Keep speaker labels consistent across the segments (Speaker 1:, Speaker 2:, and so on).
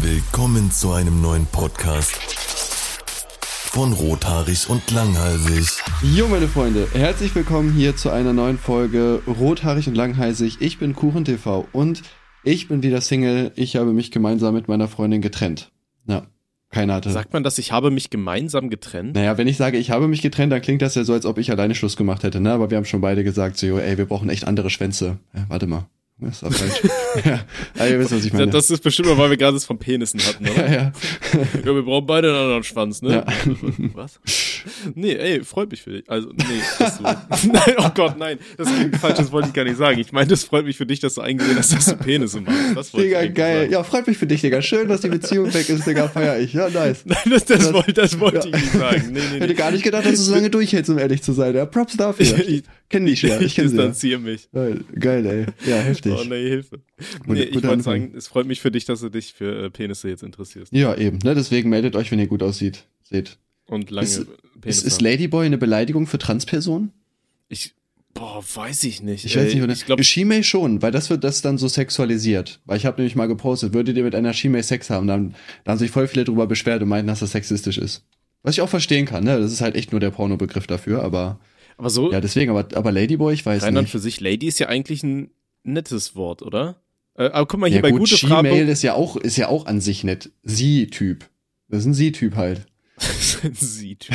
Speaker 1: Willkommen zu einem neuen Podcast von Rothaarig und Langhalsig.
Speaker 2: Jo, meine Freunde, herzlich willkommen hier zu einer neuen Folge Rothaarig und Langhalsig. Ich bin KuchenTV und ich bin wieder Single. Ich habe mich gemeinsam mit meiner Freundin getrennt. Ja, keiner hatte.
Speaker 3: Sagt man, dass ich habe mich gemeinsam getrennt?
Speaker 2: Naja, wenn ich sage, ich habe mich getrennt, dann klingt das ja so, als ob ich alleine Schluss gemacht hätte, ne? Aber wir haben schon beide gesagt, so, jo, ey, wir brauchen echt andere Schwänze. Ja, warte mal. Das ist auch falsch. ja, aber ihr wisst, was ich meine.
Speaker 3: Das ist bestimmt weil wir gerade das von Penissen hatten, oder?
Speaker 2: ja, ja.
Speaker 3: Ja, wir brauchen beide einen anderen Schwanz, ne?
Speaker 2: Ja.
Speaker 3: Was? Nee, ey, freut mich für dich. Also, nee, dass du, nein, oh Gott, nein, das klingt falsch, das wollte ich gar nicht sagen. Ich meine, das freut mich für dich, dass du eingesehen hast, dass du Penisse machst. Das
Speaker 2: Digga,
Speaker 3: ich
Speaker 2: geil.
Speaker 3: Sagen.
Speaker 2: Ja, freut mich für dich, Digga. Schön, dass die Beziehung weg ist, Digga. Feier ich. Ja, nice.
Speaker 3: Nein, das, das,
Speaker 2: Das-
Speaker 3: wollte, das wollte
Speaker 2: ja.
Speaker 3: ich nicht sagen. Nee, nee,
Speaker 2: Hätte
Speaker 3: nee.
Speaker 2: gar nicht gedacht, dass du so lange durchhältst, um ehrlich zu sein. Ja, Props dafür.
Speaker 3: Ich-
Speaker 2: kenn dich ja. Ich
Speaker 3: Ich distanziere mich.
Speaker 2: Geil, geil, ey. Ja, heftig.
Speaker 3: Oh nee, Hilfe. Nee, ich wollte sagen, es freut mich für dich, dass du dich für äh, Penisse jetzt interessierst.
Speaker 2: Ja, eben. Ne? Deswegen meldet euch, wenn ihr gut aussieht. Seht.
Speaker 3: Und lange
Speaker 2: Ist-
Speaker 3: Penisse.
Speaker 2: Ist, ist Ladyboy eine Beleidigung für Transpersonen?
Speaker 3: ich, boah, weiß ich nicht.
Speaker 2: Ich weiß nicht, oder?
Speaker 3: Ich glaube,
Speaker 2: Shimei schon, weil das wird das dann so sexualisiert. Weil ich habe nämlich mal gepostet, würdet ihr mit einer Shimei Sex haben? Dann, da haben sich voll viele drüber beschwert und meinten, dass das sexistisch ist. Was ich auch verstehen kann, ne? Das ist halt echt nur der Pornobegriff dafür, aber
Speaker 3: aber so
Speaker 2: ja, deswegen, aber, aber Ladyboy, ich weiß
Speaker 3: rein und
Speaker 2: nicht.
Speaker 3: für sich, Lady ist ja eigentlich ein nettes Wort, oder? Äh, aber guck mal hier
Speaker 2: Ja
Speaker 3: bei
Speaker 2: gut,
Speaker 3: gute Frage.
Speaker 2: ist ja auch, ist ja auch an sich nett. Sie-Typ. Das ist ein Sie-Typ halt.
Speaker 3: Sieht.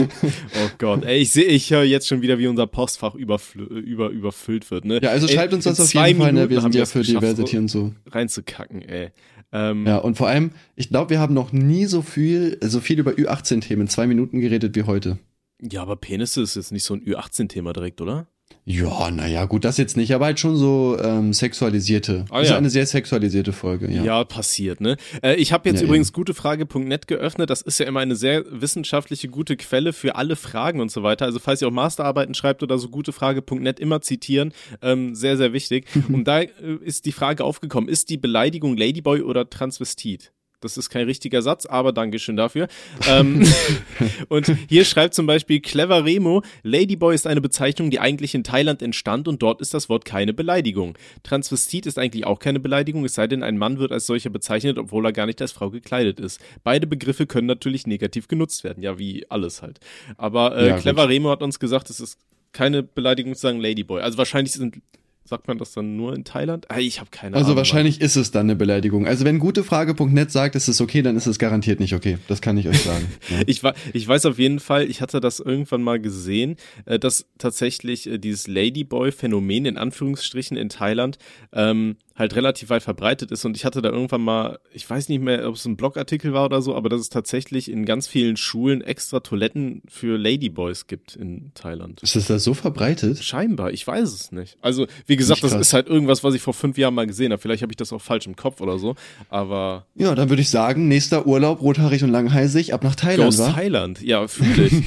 Speaker 3: oh Gott, ey, ich sehe, ich höre jetzt schon wieder, wie unser Postfach über, überfüllt wird, ne?
Speaker 2: Ja, also
Speaker 3: Ey,
Speaker 2: schreibt uns
Speaker 3: in
Speaker 2: das auf jeden Fall, ne? Wir
Speaker 3: haben
Speaker 2: sind ja für Diversity und so.
Speaker 3: reinzukacken, ey. Ähm,
Speaker 2: Ja, und vor allem, ich glaube, wir haben noch nie so viel, so viel über Ü18-Themen in zwei Minuten geredet wie heute.
Speaker 3: ja, aber Penisse ist jetzt nicht so ein Ü18-Thema direkt, oder?
Speaker 2: Ja, naja, gut, das jetzt nicht, aber halt schon so ähm, sexualisierte.
Speaker 3: Ah,
Speaker 2: ist
Speaker 3: ja.
Speaker 2: eine sehr sexualisierte Folge, ja.
Speaker 3: Ja, passiert, ne? Äh, ich habe jetzt
Speaker 2: Ja,
Speaker 3: übrigens gutefrage.net geöffnet. Das ist ja immer eine sehr wissenschaftliche, gute Quelle für alle Fragen und so weiter. Also falls ihr auch Masterarbeiten schreibt oder so, gutefrage.net immer zitieren. Ähm, sehr, sehr wichtig. und da äh, ist die Frage aufgekommen, ist die Beleidigung Ladyboy oder Transvestit? Das ist kein richtiger Satz, aber Dankeschön dafür. ähm, und hier schreibt zum Beispiel Clever Remo, Ladyboy ist eine Bezeichnung, die eigentlich in Thailand entstand und dort ist das Wort keine Beleidigung. Transvestit ist eigentlich auch keine Beleidigung, es sei denn, ein Mann wird als solcher bezeichnet, obwohl er gar nicht als Frau gekleidet ist. Beide Begriffe können natürlich negativ genutzt werden, ja, wie alles halt. Aber äh,
Speaker 2: Ja,
Speaker 3: Clever
Speaker 2: gut.
Speaker 3: Remo hat uns gesagt, es ist keine Beleidigung zu sagen Ladyboy. Also wahrscheinlich sind, sagt man das dann nur in Thailand? Ah, ich habe keine
Speaker 2: Also
Speaker 3: Ahnung.
Speaker 2: wahrscheinlich ist es dann eine Beleidigung. Also wenn gutefrage.net sagt, es ist okay, dann ist es garantiert nicht okay. Das kann ich euch sagen. Ja.
Speaker 3: Ich, ich weiß auf jeden Fall, ich hatte das irgendwann mal gesehen, äh, dass tatsächlich äh, dieses Ladyboy-Phänomen in Anführungsstrichen in Thailand ähm, halt relativ weit verbreitet ist. Und ich hatte da irgendwann mal, ich weiß nicht mehr, ob es ein Blogartikel war oder so, aber dass es tatsächlich in ganz vielen Schulen extra Toiletten für Ladyboys gibt in Thailand.
Speaker 2: Ist das da so verbreitet?
Speaker 3: Scheinbar, ich weiß es nicht. Also, wie gesagt, das ist halt irgendwas, was ich vor fünf Jahren mal gesehen habe. Vielleicht habe ich das auch falsch im Kopf oder so. Aber
Speaker 2: Ja, dann würde ich sagen, nächster Urlaub, rothaarig und langhalsig, ab nach Thailand, wa?
Speaker 3: Thailand, ja, fühle ich.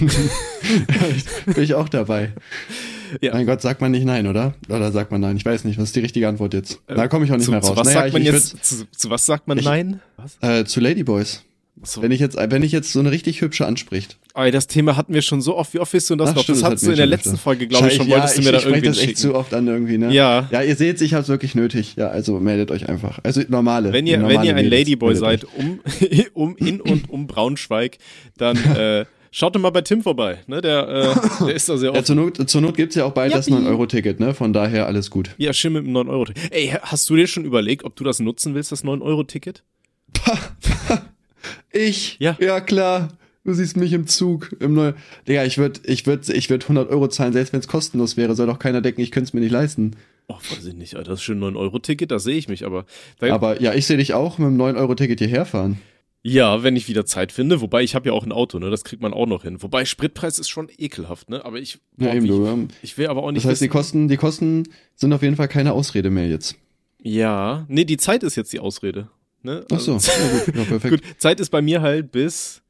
Speaker 2: Bin ich auch dabei.
Speaker 3: Ja.
Speaker 2: Mein Gott, sagt man nicht nein, oder? Oder sagt man nein? Ich weiß nicht, was ist die richtige Antwort jetzt? Da komme ich auch nicht
Speaker 3: zu,
Speaker 2: mehr raus.
Speaker 3: Zu was
Speaker 2: Naja,
Speaker 3: sagt
Speaker 2: ich,
Speaker 3: man jetzt? Zu, zu was sagt man
Speaker 2: Ich-
Speaker 3: nein? Was?
Speaker 2: würd- Äh, zu Ladyboys.
Speaker 3: So.
Speaker 2: Wenn ich jetzt, wenn ich jetzt so eine richtig hübsche anspricht.
Speaker 3: Ey, das Thema hatten wir schon so oft. Wie oft willst du das
Speaker 2: Ach,
Speaker 3: noch?
Speaker 2: stimmt,
Speaker 3: das
Speaker 2: das
Speaker 3: hattest
Speaker 2: hatten
Speaker 3: du in der letzten
Speaker 2: öfter.
Speaker 3: Folge, glaube ich, schon.
Speaker 2: ja,
Speaker 3: Wolltest du
Speaker 2: ich,
Speaker 3: mir da
Speaker 2: ich spreche
Speaker 3: irgendwie
Speaker 2: das echt
Speaker 3: schicken.
Speaker 2: zu oft an irgendwie, ne?
Speaker 3: Ja.
Speaker 2: Ja, ihr seht, ich hab's wirklich nötig. Ja, also meldet euch einfach. Also normale.
Speaker 3: Wenn ihr,
Speaker 2: normale
Speaker 3: wenn ihr ein
Speaker 2: Mädels,
Speaker 3: Ladyboy seid, um, um in und um Braunschweig, dann äh, schaut doch mal bei Tim vorbei. Ne? Der, äh, der ist da sehr
Speaker 2: euch. Ja,
Speaker 3: oft.
Speaker 2: zur Not, zur Not gibt's ja auch bald das
Speaker 3: Jappi.
Speaker 2: 9-Euro-Ticket, ne? Von daher alles gut.
Speaker 3: Ja, schön mit dem 9-Euro. Ey, hast du dir schon überlegt, ob du das nutzen willst, das 9-Euro-Ticket?
Speaker 2: Ich?
Speaker 3: Ja.
Speaker 2: Ja, klar. Du siehst mich im Zug, im Neu. Digga, ich würd, ich würd, ich würd 100 Euro zahlen, selbst wenn es kostenlos wäre. Soll doch keiner denken, ich könnte es mir nicht leisten.
Speaker 3: Oh, weiß ich nicht, Alter. Das ist schon ein 9-Euro-Ticket, da sehe ich mich, aber. Da,
Speaker 2: Aber ja, ich sehe dich auch mit dem 9-Euro-Ticket hierher fahren.
Speaker 3: Ja, wenn ich wieder Zeit finde. Wobei ich habe ja auch ein Auto, ne? Das kriegt man auch noch hin. Wobei Spritpreis ist schon ekelhaft, ne? Aber ich.
Speaker 2: Ja,
Speaker 3: boah,
Speaker 2: eben,
Speaker 3: wie-
Speaker 2: du, ähm,
Speaker 3: Ich will aber auch nicht.
Speaker 2: Das heißt, die
Speaker 3: wissen-
Speaker 2: Kosten, die Kosten sind auf jeden Fall keine Ausrede mehr jetzt.
Speaker 3: Ja, nee, die Zeit ist jetzt die Ausrede. Ne?
Speaker 2: Ach so,
Speaker 3: Also-
Speaker 2: ja, gut, ja, perfekt.
Speaker 3: Gut, Zeit ist bei mir halt bis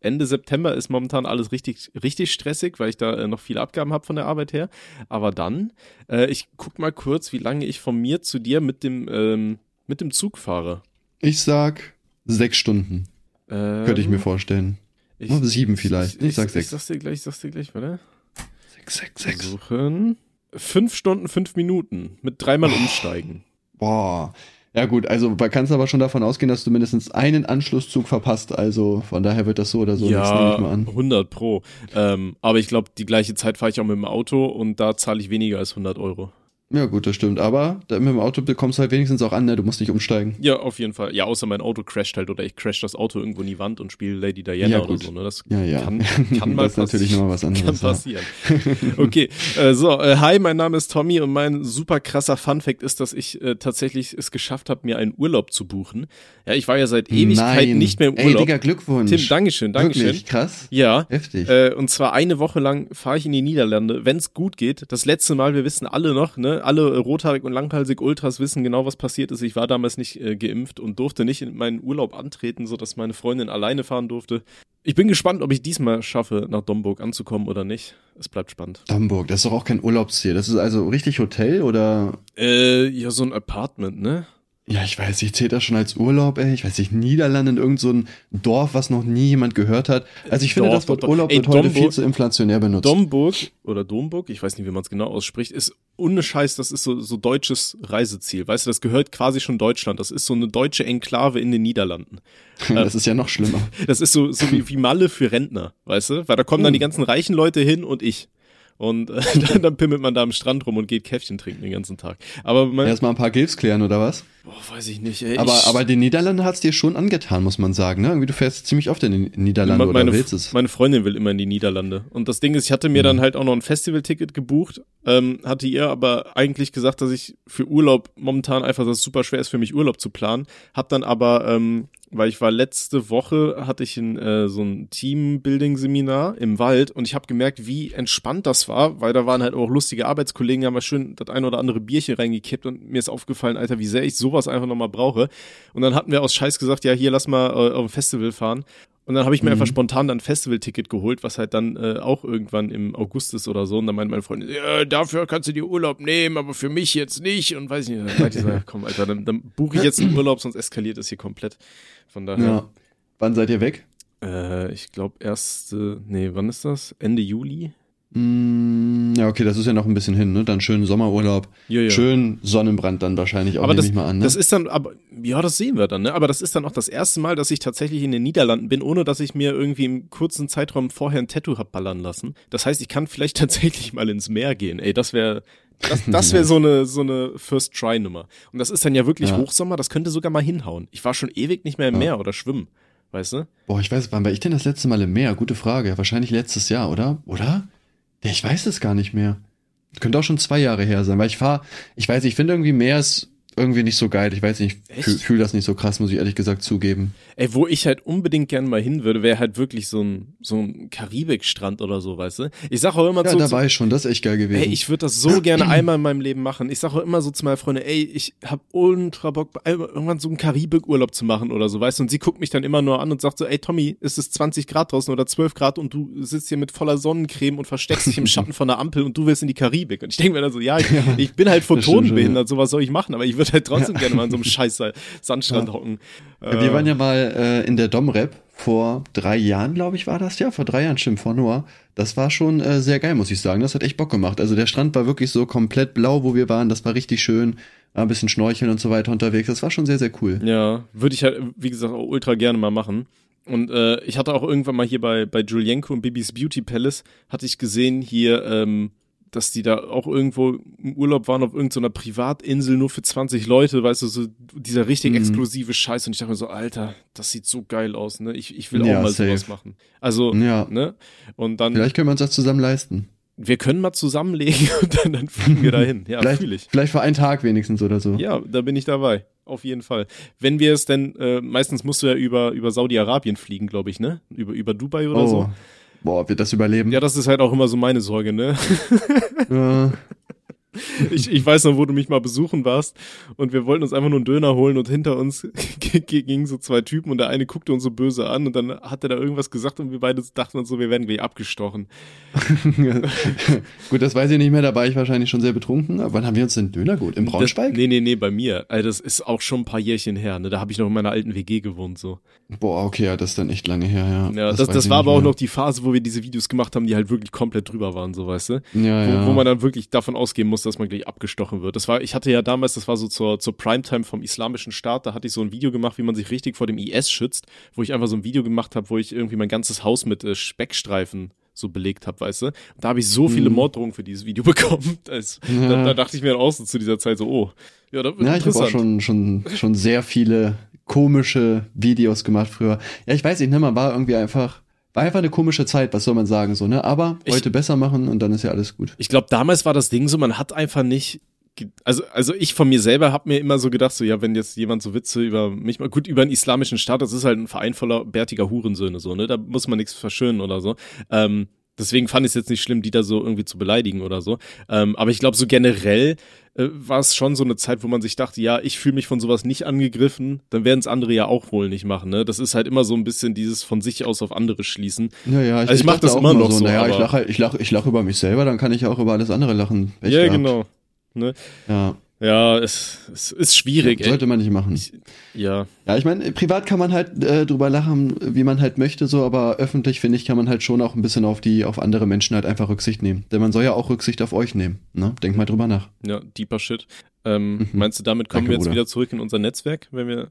Speaker 3: Ende September ist momentan alles richtig, richtig stressig, weil ich da äh, noch viele Abgaben habe von der Arbeit her. Aber dann, äh, ich guck mal kurz, wie lange ich von mir zu dir mit dem, ähm, mit dem Zug fahre.
Speaker 2: Ich sag sechs Stunden,
Speaker 3: Ähm,
Speaker 2: könnte ich mir vorstellen.
Speaker 3: ich,
Speaker 2: Oh, sieben vielleicht. Ich sag
Speaker 3: Ich
Speaker 2: sechs.
Speaker 3: sag's dir gleich, ich sag's dir gleich, warte.
Speaker 2: Sechs, sechs, sechs.
Speaker 3: Suchen. Fünf Stunden, fünf Minuten mit dreimal umsteigen.
Speaker 2: Boah. Ja gut, also man kannst aber schon davon ausgehen, dass du mindestens einen Anschlusszug verpasst. Also von daher wird das so oder so nichts, nehme
Speaker 3: ja,
Speaker 2: ich mal an.
Speaker 3: 100 pro. Ähm, aber ich glaube, die gleiche Zeit fahre ich auch mit dem Auto und da zahle ich weniger als 100 Euro.
Speaker 2: Ja gut, das stimmt. Aber mit dem Auto bekommst du halt wenigstens auch an, ne? Du musst nicht umsteigen.
Speaker 3: Ja, auf jeden Fall. Ja, außer mein Auto crasht halt oder ich crash das Auto irgendwo in die Wand und spiele Lady Diana
Speaker 2: Ja,
Speaker 3: oder so. Ne? Das
Speaker 2: Ja, ja.
Speaker 3: kann, kann mal
Speaker 2: das ist natürlich nochmal was
Speaker 3: Kann
Speaker 2: anderes. Ja.
Speaker 3: passieren. Okay, äh, so, äh, hi, mein Name ist Tommy und mein super krasser Funfact ist, dass ich äh, tatsächlich es geschafft habe, mir einen Urlaub zu buchen. Ja, ich war ja seit Ewigkeit
Speaker 2: Nein.
Speaker 3: nicht mehr im
Speaker 2: Ey,
Speaker 3: Urlaub.
Speaker 2: Digga, Glückwunsch.
Speaker 3: Tim, Dankeschön, Dankeschön.
Speaker 2: Wirklich, krass.
Speaker 3: Ja,
Speaker 2: Heftig.
Speaker 3: äh, und zwar eine Woche lang fahre ich in die Niederlande, wenn es gut geht. Das letzte Mal, wir wissen alle noch, ne, alle rothaarig und langhalsig Ultras wissen genau, was passiert ist. Ich war damals nicht äh, geimpft und durfte nicht in meinen Urlaub antreten, so dass meine Freundin alleine fahren durfte. Ich bin gespannt, ob ich diesmal schaffe, nach Domburg anzukommen oder nicht. Es bleibt spannend.
Speaker 2: Hamburg, das ist doch auch kein Urlaubsziel. Das ist also richtig Hotel oder
Speaker 3: Äh, ja, so ein Apartment, ne?
Speaker 2: Ja, ich weiß, ich zähle das schon als Urlaub, ey. Ich weiß nicht, Niederlande in irgendein so Dorf, was noch nie jemand gehört hat. Also ich finde,
Speaker 3: Dorf,
Speaker 2: das Wort. Urlaub
Speaker 3: Ey,
Speaker 2: wird heute
Speaker 3: Domburg-
Speaker 2: viel zu inflationär benutzt.
Speaker 3: Domburg oder Domburg, ich weiß nicht, wie man es genau ausspricht, ist ohne Scheiß, das ist so, so deutsches Reiseziel. Weißt du, das gehört quasi schon Deutschland. Das ist so eine deutsche Enklave in den Niederlanden.
Speaker 2: das ist ja noch schlimmer.
Speaker 3: Das ist so, so wie, wie Malle für Rentner, weißt du? Weil da kommen dann die ganzen reichen Leute hin und ich. Und äh, dann, dann pimmelt man da am Strand rum und geht Käffchen trinken den ganzen Tag. Aber man,
Speaker 2: Erstmal ein paar Gilfs klären, oder was?
Speaker 3: boah, weiß ich nicht, ey.
Speaker 2: Aber,
Speaker 3: ich,
Speaker 2: aber den Niederlanden hat's dir schon angetan, muss man sagen, ne? Irgendwie du fährst ziemlich oft in die Niederlande
Speaker 3: meine,
Speaker 2: oder willst es.
Speaker 3: meine Freundin will immer in die Niederlande. Und das Ding ist, ich hatte mir dann halt auch noch ein Festivalticket gebucht, ähm, hatte ihr aber eigentlich gesagt, dass ich für Urlaub momentan einfach, dass es super schwer ist für mich Urlaub zu planen. Hab dann aber, ähm, weil ich war letzte Woche, hatte ich ein, äh, so ein Teambuilding-Seminar im Wald und ich habe gemerkt, wie entspannt das war, weil da waren halt auch lustige Arbeitskollegen, die haben mal schön das ein oder andere Bierchen reingekippt und mir ist aufgefallen, Alter, wie sehr ich sowas einfach nochmal brauche. Und dann hatten wir aus Scheiß gesagt, ja, hier lass mal äh, auf ein Festival fahren. Und dann habe ich mir einfach spontan dann ein Festivalticket geholt, was halt dann äh, auch irgendwann im August ist oder so. Und dann meinte meine Freundin, ja, dafür kannst du dir Urlaub nehmen, aber für mich jetzt nicht. Und weiß ich nicht. Dann meinte ich so, komm, Alter, dann, dann buche ich jetzt einen Urlaub, sonst eskaliert es hier komplett. Von daher,
Speaker 2: Ja. Wann seid ihr weg?
Speaker 3: äh, ich glaube erst, äh, nee, wann ist das? Ende Juli?
Speaker 2: Mm, ja, okay, das ist ja noch ein bisschen hin, ne? Dann schön Sommerurlaub.
Speaker 3: Ja, ja.
Speaker 2: Schön Sonnenbrand dann wahrscheinlich auch,
Speaker 3: aber das,
Speaker 2: an, ne?
Speaker 3: das ist dann, aber ja, das sehen wir dann, ne? Aber das ist dann auch das erste Mal, dass ich tatsächlich in den Niederlanden bin, ohne dass ich mir irgendwie im kurzen Zeitraum vorher ein Tattoo hab ballern lassen. Das heißt, ich kann vielleicht tatsächlich mal ins Meer gehen. Ey, das wäre das, das wäre so eine so eine First Try Nummer. Und das ist dann ja wirklich
Speaker 2: Ja.
Speaker 3: Hochsommer, das könnte sogar mal hinhauen. Ich war schon ewig nicht mehr im Meer oder schwimmen, weißt du?
Speaker 2: Boah, ich weiß, wann war ich denn das letzte Mal im Meer? Gute Frage. Wahrscheinlich letztes Jahr, oder? Oder? Ja, ich weiß es gar nicht mehr. Könnte auch schon zwei Jahre her sein, weil ich fahre, ich weiß, ich finde irgendwie Meer ist irgendwie nicht so geil. Ich weiß nicht, fühle fühl das nicht so krass, muss ich ehrlich gesagt zugeben.
Speaker 3: Ey, wo ich halt unbedingt gern mal hin würde, wäre halt wirklich so ein so ein Karibikstrand oder so, weißt du? Ich sag auch immer
Speaker 2: Ja,
Speaker 3: zu,
Speaker 2: da
Speaker 3: zu
Speaker 2: war ich schon, das ist echt geil gewesen.
Speaker 3: Ey, ich würde das so gerne einmal in meinem Leben machen. Ich sage auch immer so zu meiner Freundin, ey, ich hab ultra Bock, irgendwann so einen Karibikurlaub zu machen oder so, weißt du? Und sie guckt mich dann immer nur an und sagt so, ey Tommy, ist es 20 Grad draußen oder 12 Grad und du sitzt hier mit voller Sonnencreme und versteckst dich im Schatten von der Ampel und du willst in die Karibik. Und ich denke mir dann so, ja, ich, ich bin halt
Speaker 2: das stimmt schon,
Speaker 3: photonenbehindert, sowas soll ich machen, aber ich würde halt trotzdem gerne mal an so einem scheiß Sandstrand
Speaker 2: Ja.
Speaker 3: hocken.
Speaker 2: Ja, Wir waren ja mal äh, in der Domrep vor drei Jahren, glaube ich, war das ja. Vor drei Jahren, stimmt, vor Noah. Das war schon äh, sehr geil, muss ich sagen. Das hat echt Bock gemacht. Also der Strand war wirklich so komplett blau, wo wir waren. Das war richtig schön. War ein bisschen schnorcheln und so weiter unterwegs. Das war schon sehr, sehr cool.
Speaker 3: Ja, würde ich halt, wie gesagt, auch ultra gerne mal machen. Und äh, ich hatte auch irgendwann mal hier bei, bei Julienko und Bibis Beauty Palace, hatte ich gesehen hier, ähm, dass die da auch irgendwo im Urlaub waren auf irgendeiner Privatinsel nur für 20 Leute, weißt du, so dieser richtig
Speaker 2: Mhm.
Speaker 3: exklusive Scheiß. Und ich dachte mir so, Alter, das sieht so geil aus, ne? Ich, ich will
Speaker 2: Ja,
Speaker 3: auch mal
Speaker 2: safe.
Speaker 3: sowas machen. Also,
Speaker 2: Ja.
Speaker 3: ne? Und dann,
Speaker 2: Vielleicht können wir uns das zusammen leisten.
Speaker 3: wir können mal zusammenlegen und dann, dann fliegen wir dahin. Ja,
Speaker 2: vielleicht,
Speaker 3: fühle ich.
Speaker 2: vielleicht für einen Tag wenigstens oder so.
Speaker 3: Ja, da bin ich dabei. Auf jeden Fall. Wenn wir es denn, äh, meistens musst du ja über, über Saudi-Arabien fliegen, glaube ich, ne? Über, über Dubai oder
Speaker 2: oh.
Speaker 3: so.
Speaker 2: Boah, wird das überleben?
Speaker 3: Ja, das ist halt auch immer so meine Sorge, ne?
Speaker 2: Ja.
Speaker 3: Ich, ich weiß noch, wo du mich mal besuchen warst und wir wollten uns einfach nur einen Döner holen und hinter uns gingen so zwei Typen und der eine guckte uns so böse an und dann hat er da irgendwas gesagt und wir beide dachten uns so, wir werden gleich abgestochen.
Speaker 2: Gut, das weiß ich nicht mehr, da war ich wahrscheinlich schon sehr betrunken. Aber wann haben wir uns den Döner geholt? Im Braunschweig?
Speaker 3: Das, nee, nee, nee, bei mir. Also das ist auch schon ein paar Jährchen her, ne? Da habe ich noch in meiner alten WG gewohnt, so.
Speaker 2: Boah, okay, ja, das ist dann echt lange her, ja.
Speaker 3: Ja, das, das,
Speaker 2: ich
Speaker 3: war aber auch
Speaker 2: mehr.
Speaker 3: noch die Phase, wo wir diese Videos gemacht haben, die halt wirklich komplett drüber waren, so weißt du?
Speaker 2: Ja,
Speaker 3: wo,
Speaker 2: ja.
Speaker 3: wo man dann wirklich davon ausgehen musste, aus, dass man gleich abgestochen wird. Das war, ich hatte ja damals, das war so zur, zur Primetime vom islamischen Staat, da hatte ich so ein Video gemacht, wie man sich richtig vor dem IS schützt, wo ich einfach so ein Video gemacht habe, wo ich irgendwie mein ganzes Haus mit äh, Speckstreifen so belegt habe, weißt du? Und da habe ich so viele
Speaker 2: Mhm.
Speaker 3: Morddrohungen für dieses Video bekommen. Also,
Speaker 2: Ja.
Speaker 3: da, da dachte ich mir dann so zu dieser Zeit so, oh, ja, das wird
Speaker 2: Ja, ich habe auch schon, schon, schon sehr viele komische Videos gemacht früher. Ja, ich weiß nicht, ne, man war irgendwie einfach, war einfach eine komische Zeit, was soll man sagen, so, ne? Aber
Speaker 3: Ich-
Speaker 2: heute besser machen und dann ist ja alles gut.
Speaker 3: Ich glaube, damals war das Ding so, man hat einfach nicht. Also, also ich von mir selber habe mir immer so gedacht, so ja, wenn jetzt jemand so Witze über mich mal, gut, über einen islamischen Staat, das ist halt ein Verein voller bärtiger Hurensöhne, so, ne? Da muss man nichts verschönen oder so. Ähm, deswegen fand ich es jetzt nicht schlimm, die da so irgendwie zu beleidigen oder so. Ähm, aber ich glaube, so generell äh, war es schon so eine Zeit, wo man sich dachte, ja, ich fühle mich von sowas nicht angegriffen, dann werden es andere ja auch wohl nicht machen, ne? Das ist halt immer so ein bisschen dieses von sich aus auf andere schließen.
Speaker 2: Ja, ja,
Speaker 3: Also ich mach
Speaker 2: dachte
Speaker 3: das immer noch so,
Speaker 2: Naja, ich lache ich lache, ich lache über mich selber, dann kann ich auch über alles andere lachen.
Speaker 3: Ja,
Speaker 2: gehabt.
Speaker 3: genau. Ne?
Speaker 2: Ja,
Speaker 3: Ja, es, es ist schwierig, ey.
Speaker 2: sollte man nicht machen.
Speaker 3: Ich- Ja,
Speaker 2: Ja, ich meine, privat kann man halt äh, drüber lachen, wie man halt möchte, so, aber öffentlich, finde ich, kann man halt schon auch ein bisschen auf die, auf andere Menschen halt einfach Rücksicht nehmen. Denn man soll ja auch Rücksicht auf euch nehmen. Ne? Denkt mal drüber nach.
Speaker 3: ja, deeper Shit. Ähm,
Speaker 2: Mhm.
Speaker 3: Meinst du, damit kommen
Speaker 2: Danke,
Speaker 3: wir jetzt
Speaker 2: Bruder.
Speaker 3: wieder zurück in unser Netzwerk, wenn wir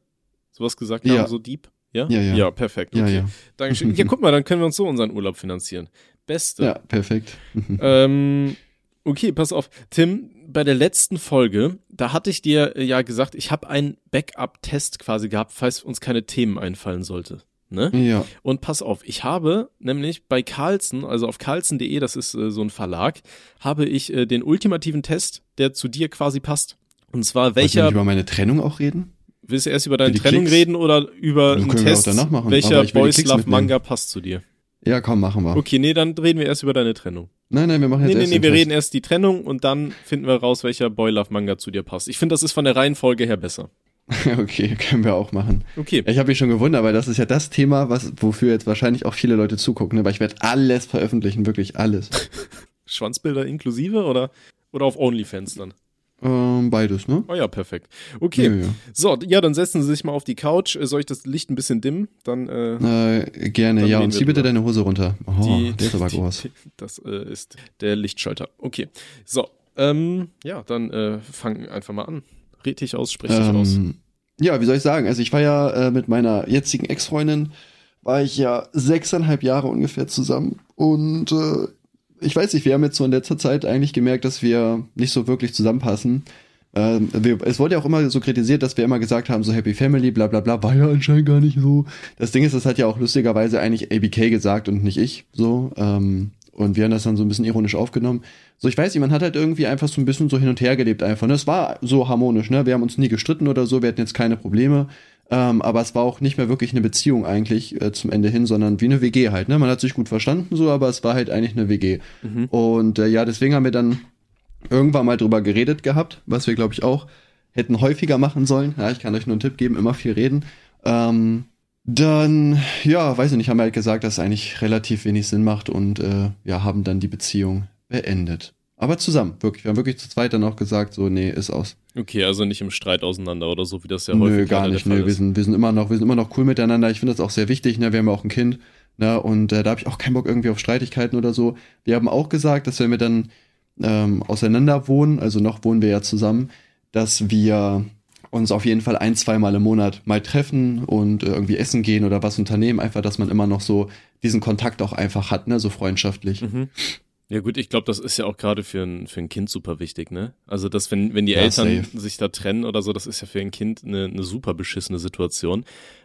Speaker 3: sowas gesagt
Speaker 2: Ja.
Speaker 3: haben, so deep? Ja?
Speaker 2: Ja, ja.
Speaker 3: Ja, perfekt.
Speaker 2: Ja,
Speaker 3: Okay.
Speaker 2: ja.
Speaker 3: Dankeschön. Ja, guck mal, dann können wir uns so unseren Urlaub finanzieren. Beste.
Speaker 2: Ja, perfekt.
Speaker 3: Ähm, okay, pass auf. Tim, bei der letzten Folge, da hatte ich dir äh, ja gesagt, ich habe einen Backup-Test quasi gehabt, falls uns keine Themen einfallen sollte. Ne?
Speaker 2: ja.
Speaker 3: Und pass auf, ich habe nämlich bei Carlsen, also auf carlsen.de, das ist äh, so ein Verlag, habe ich äh, den ultimativen Test, der zu dir quasi passt. Und zwar welcher,
Speaker 2: nicht über meine Trennung auch reden?
Speaker 3: willst du erst über deine Trennung
Speaker 2: Klicks?
Speaker 3: reden oder über einen
Speaker 2: können wir
Speaker 3: Test,
Speaker 2: auch danach machen,
Speaker 3: welcher Boys Love
Speaker 2: mitnehmen.
Speaker 3: Manga passt zu dir?
Speaker 2: Ja, komm, machen wir.
Speaker 3: Okay, nee, dann reden wir erst über deine Trennung.
Speaker 2: Nein, nein, wir machen jetzt
Speaker 3: Nee, nee,
Speaker 2: erst
Speaker 3: nee,
Speaker 2: den
Speaker 3: wir reden erst die Trennung und dann finden wir raus, welcher Boy Love Manga zu dir passt. Ich finde, das ist von der Reihenfolge her besser.
Speaker 2: okay, können wir auch machen.
Speaker 3: Okay.
Speaker 2: Ich habe mich schon gewundert, weil das ist ja das Thema, was, wofür jetzt wahrscheinlich auch viele Leute zugucken, ne? weil ich werde alles veröffentlichen, wirklich alles.
Speaker 3: Schwanzbilder inklusive oder, oder auf OnlyFans dann?
Speaker 2: Ähm, beides, ne?
Speaker 3: Oh ja, perfekt. Okay.
Speaker 2: Ja, ja.
Speaker 3: So, ja, dann setzen Sie sich mal auf die Couch. Äh, Soll ich das Licht ein bisschen dimmen? Dann, äh,
Speaker 2: Äh, gerne,
Speaker 3: Dann
Speaker 2: ja. Und zieh bitte deine Hose runter. Oh,
Speaker 3: die,
Speaker 2: der ist aber groß.
Speaker 3: die- Das äh, ist der Lichtschalter. Okay. So, ähm, ja, dann äh, fang einfach mal an. Red dich aus, sprich dich aus.
Speaker 2: Ähm, ja, wie soll ich sagen? Also ich war ja äh, mit meiner jetzigen Ex-Freundin, war ich ja sechseinhalb Jahre ungefähr zusammen. Und äh, ich weiß nicht, wir haben jetzt so in letzter Zeit eigentlich gemerkt, dass wir nicht so wirklich zusammenpassen. Ähm, wir, es wurde ja auch immer so kritisiert, dass wir immer gesagt haben, so Happy Family, bla bla bla, war ja anscheinend gar nicht so. Das Ding ist, das hat ja auch lustigerweise eigentlich ABK gesagt und nicht ich. So. Ähm, und wir haben das dann so ein bisschen ironisch aufgenommen. So, ich weiß nicht, man hat halt irgendwie einfach so ein bisschen so hin und her gelebt einfach. Ne? Es war so harmonisch, ne? Wir haben uns nie gestritten oder so, wir hatten jetzt keine Probleme. Ähm, aber es war auch nicht mehr wirklich eine Beziehung eigentlich äh, zum Ende hin, sondern wie eine WG halt. Ne? Man hat sich gut verstanden so, aber es war halt eigentlich eine WG.
Speaker 3: Mhm.
Speaker 2: Und äh, ja, deswegen haben wir dann irgendwann mal drüber geredet gehabt, was wir glaube ich auch hätten häufiger machen sollen. Ja, ich kann euch nur einen Tipp geben, immer viel reden. Ähm, dann, ja, weiß ich nicht, haben wir halt gesagt, dass es eigentlich relativ wenig Sinn macht und äh, ja, haben dann die Beziehung beendet. Aber zusammen, wirklich. Wir haben wirklich zu zweit dann auch gesagt, so, nee, ist aus.
Speaker 3: Okay, also nicht im Streit auseinander oder so, wie das ja häufig
Speaker 2: Nö, gar nicht. Nö, wir
Speaker 3: ist.
Speaker 2: sind, wir sind immer noch, wir sind immer noch cool miteinander. Ich finde das auch sehr wichtig. Ne? Wir haben ja auch ein Kind. Ne? Und äh, da habe ich auch keinen Bock irgendwie auf Streitigkeiten oder so. Wir haben auch gesagt, dass wenn wir dann ähm, auseinander wohnen, also noch wohnen wir ja zusammen, dass wir uns auf jeden Fall ein, zweimal im Monat mal treffen und äh, irgendwie essen gehen oder was unternehmen. Einfach, dass man immer noch so diesen Kontakt auch einfach hat, ne? so freundschaftlich.
Speaker 3: Mhm. Ja gut, ich glaube, das ist ja auch gerade für ein, für ein Kind super wichtig, ne? Also dass wenn, wenn die
Speaker 2: Ja,
Speaker 3: Eltern
Speaker 2: safe.
Speaker 3: sich da trennen oder so, das ist ja für ein Kind eine, eine super beschissene Situation.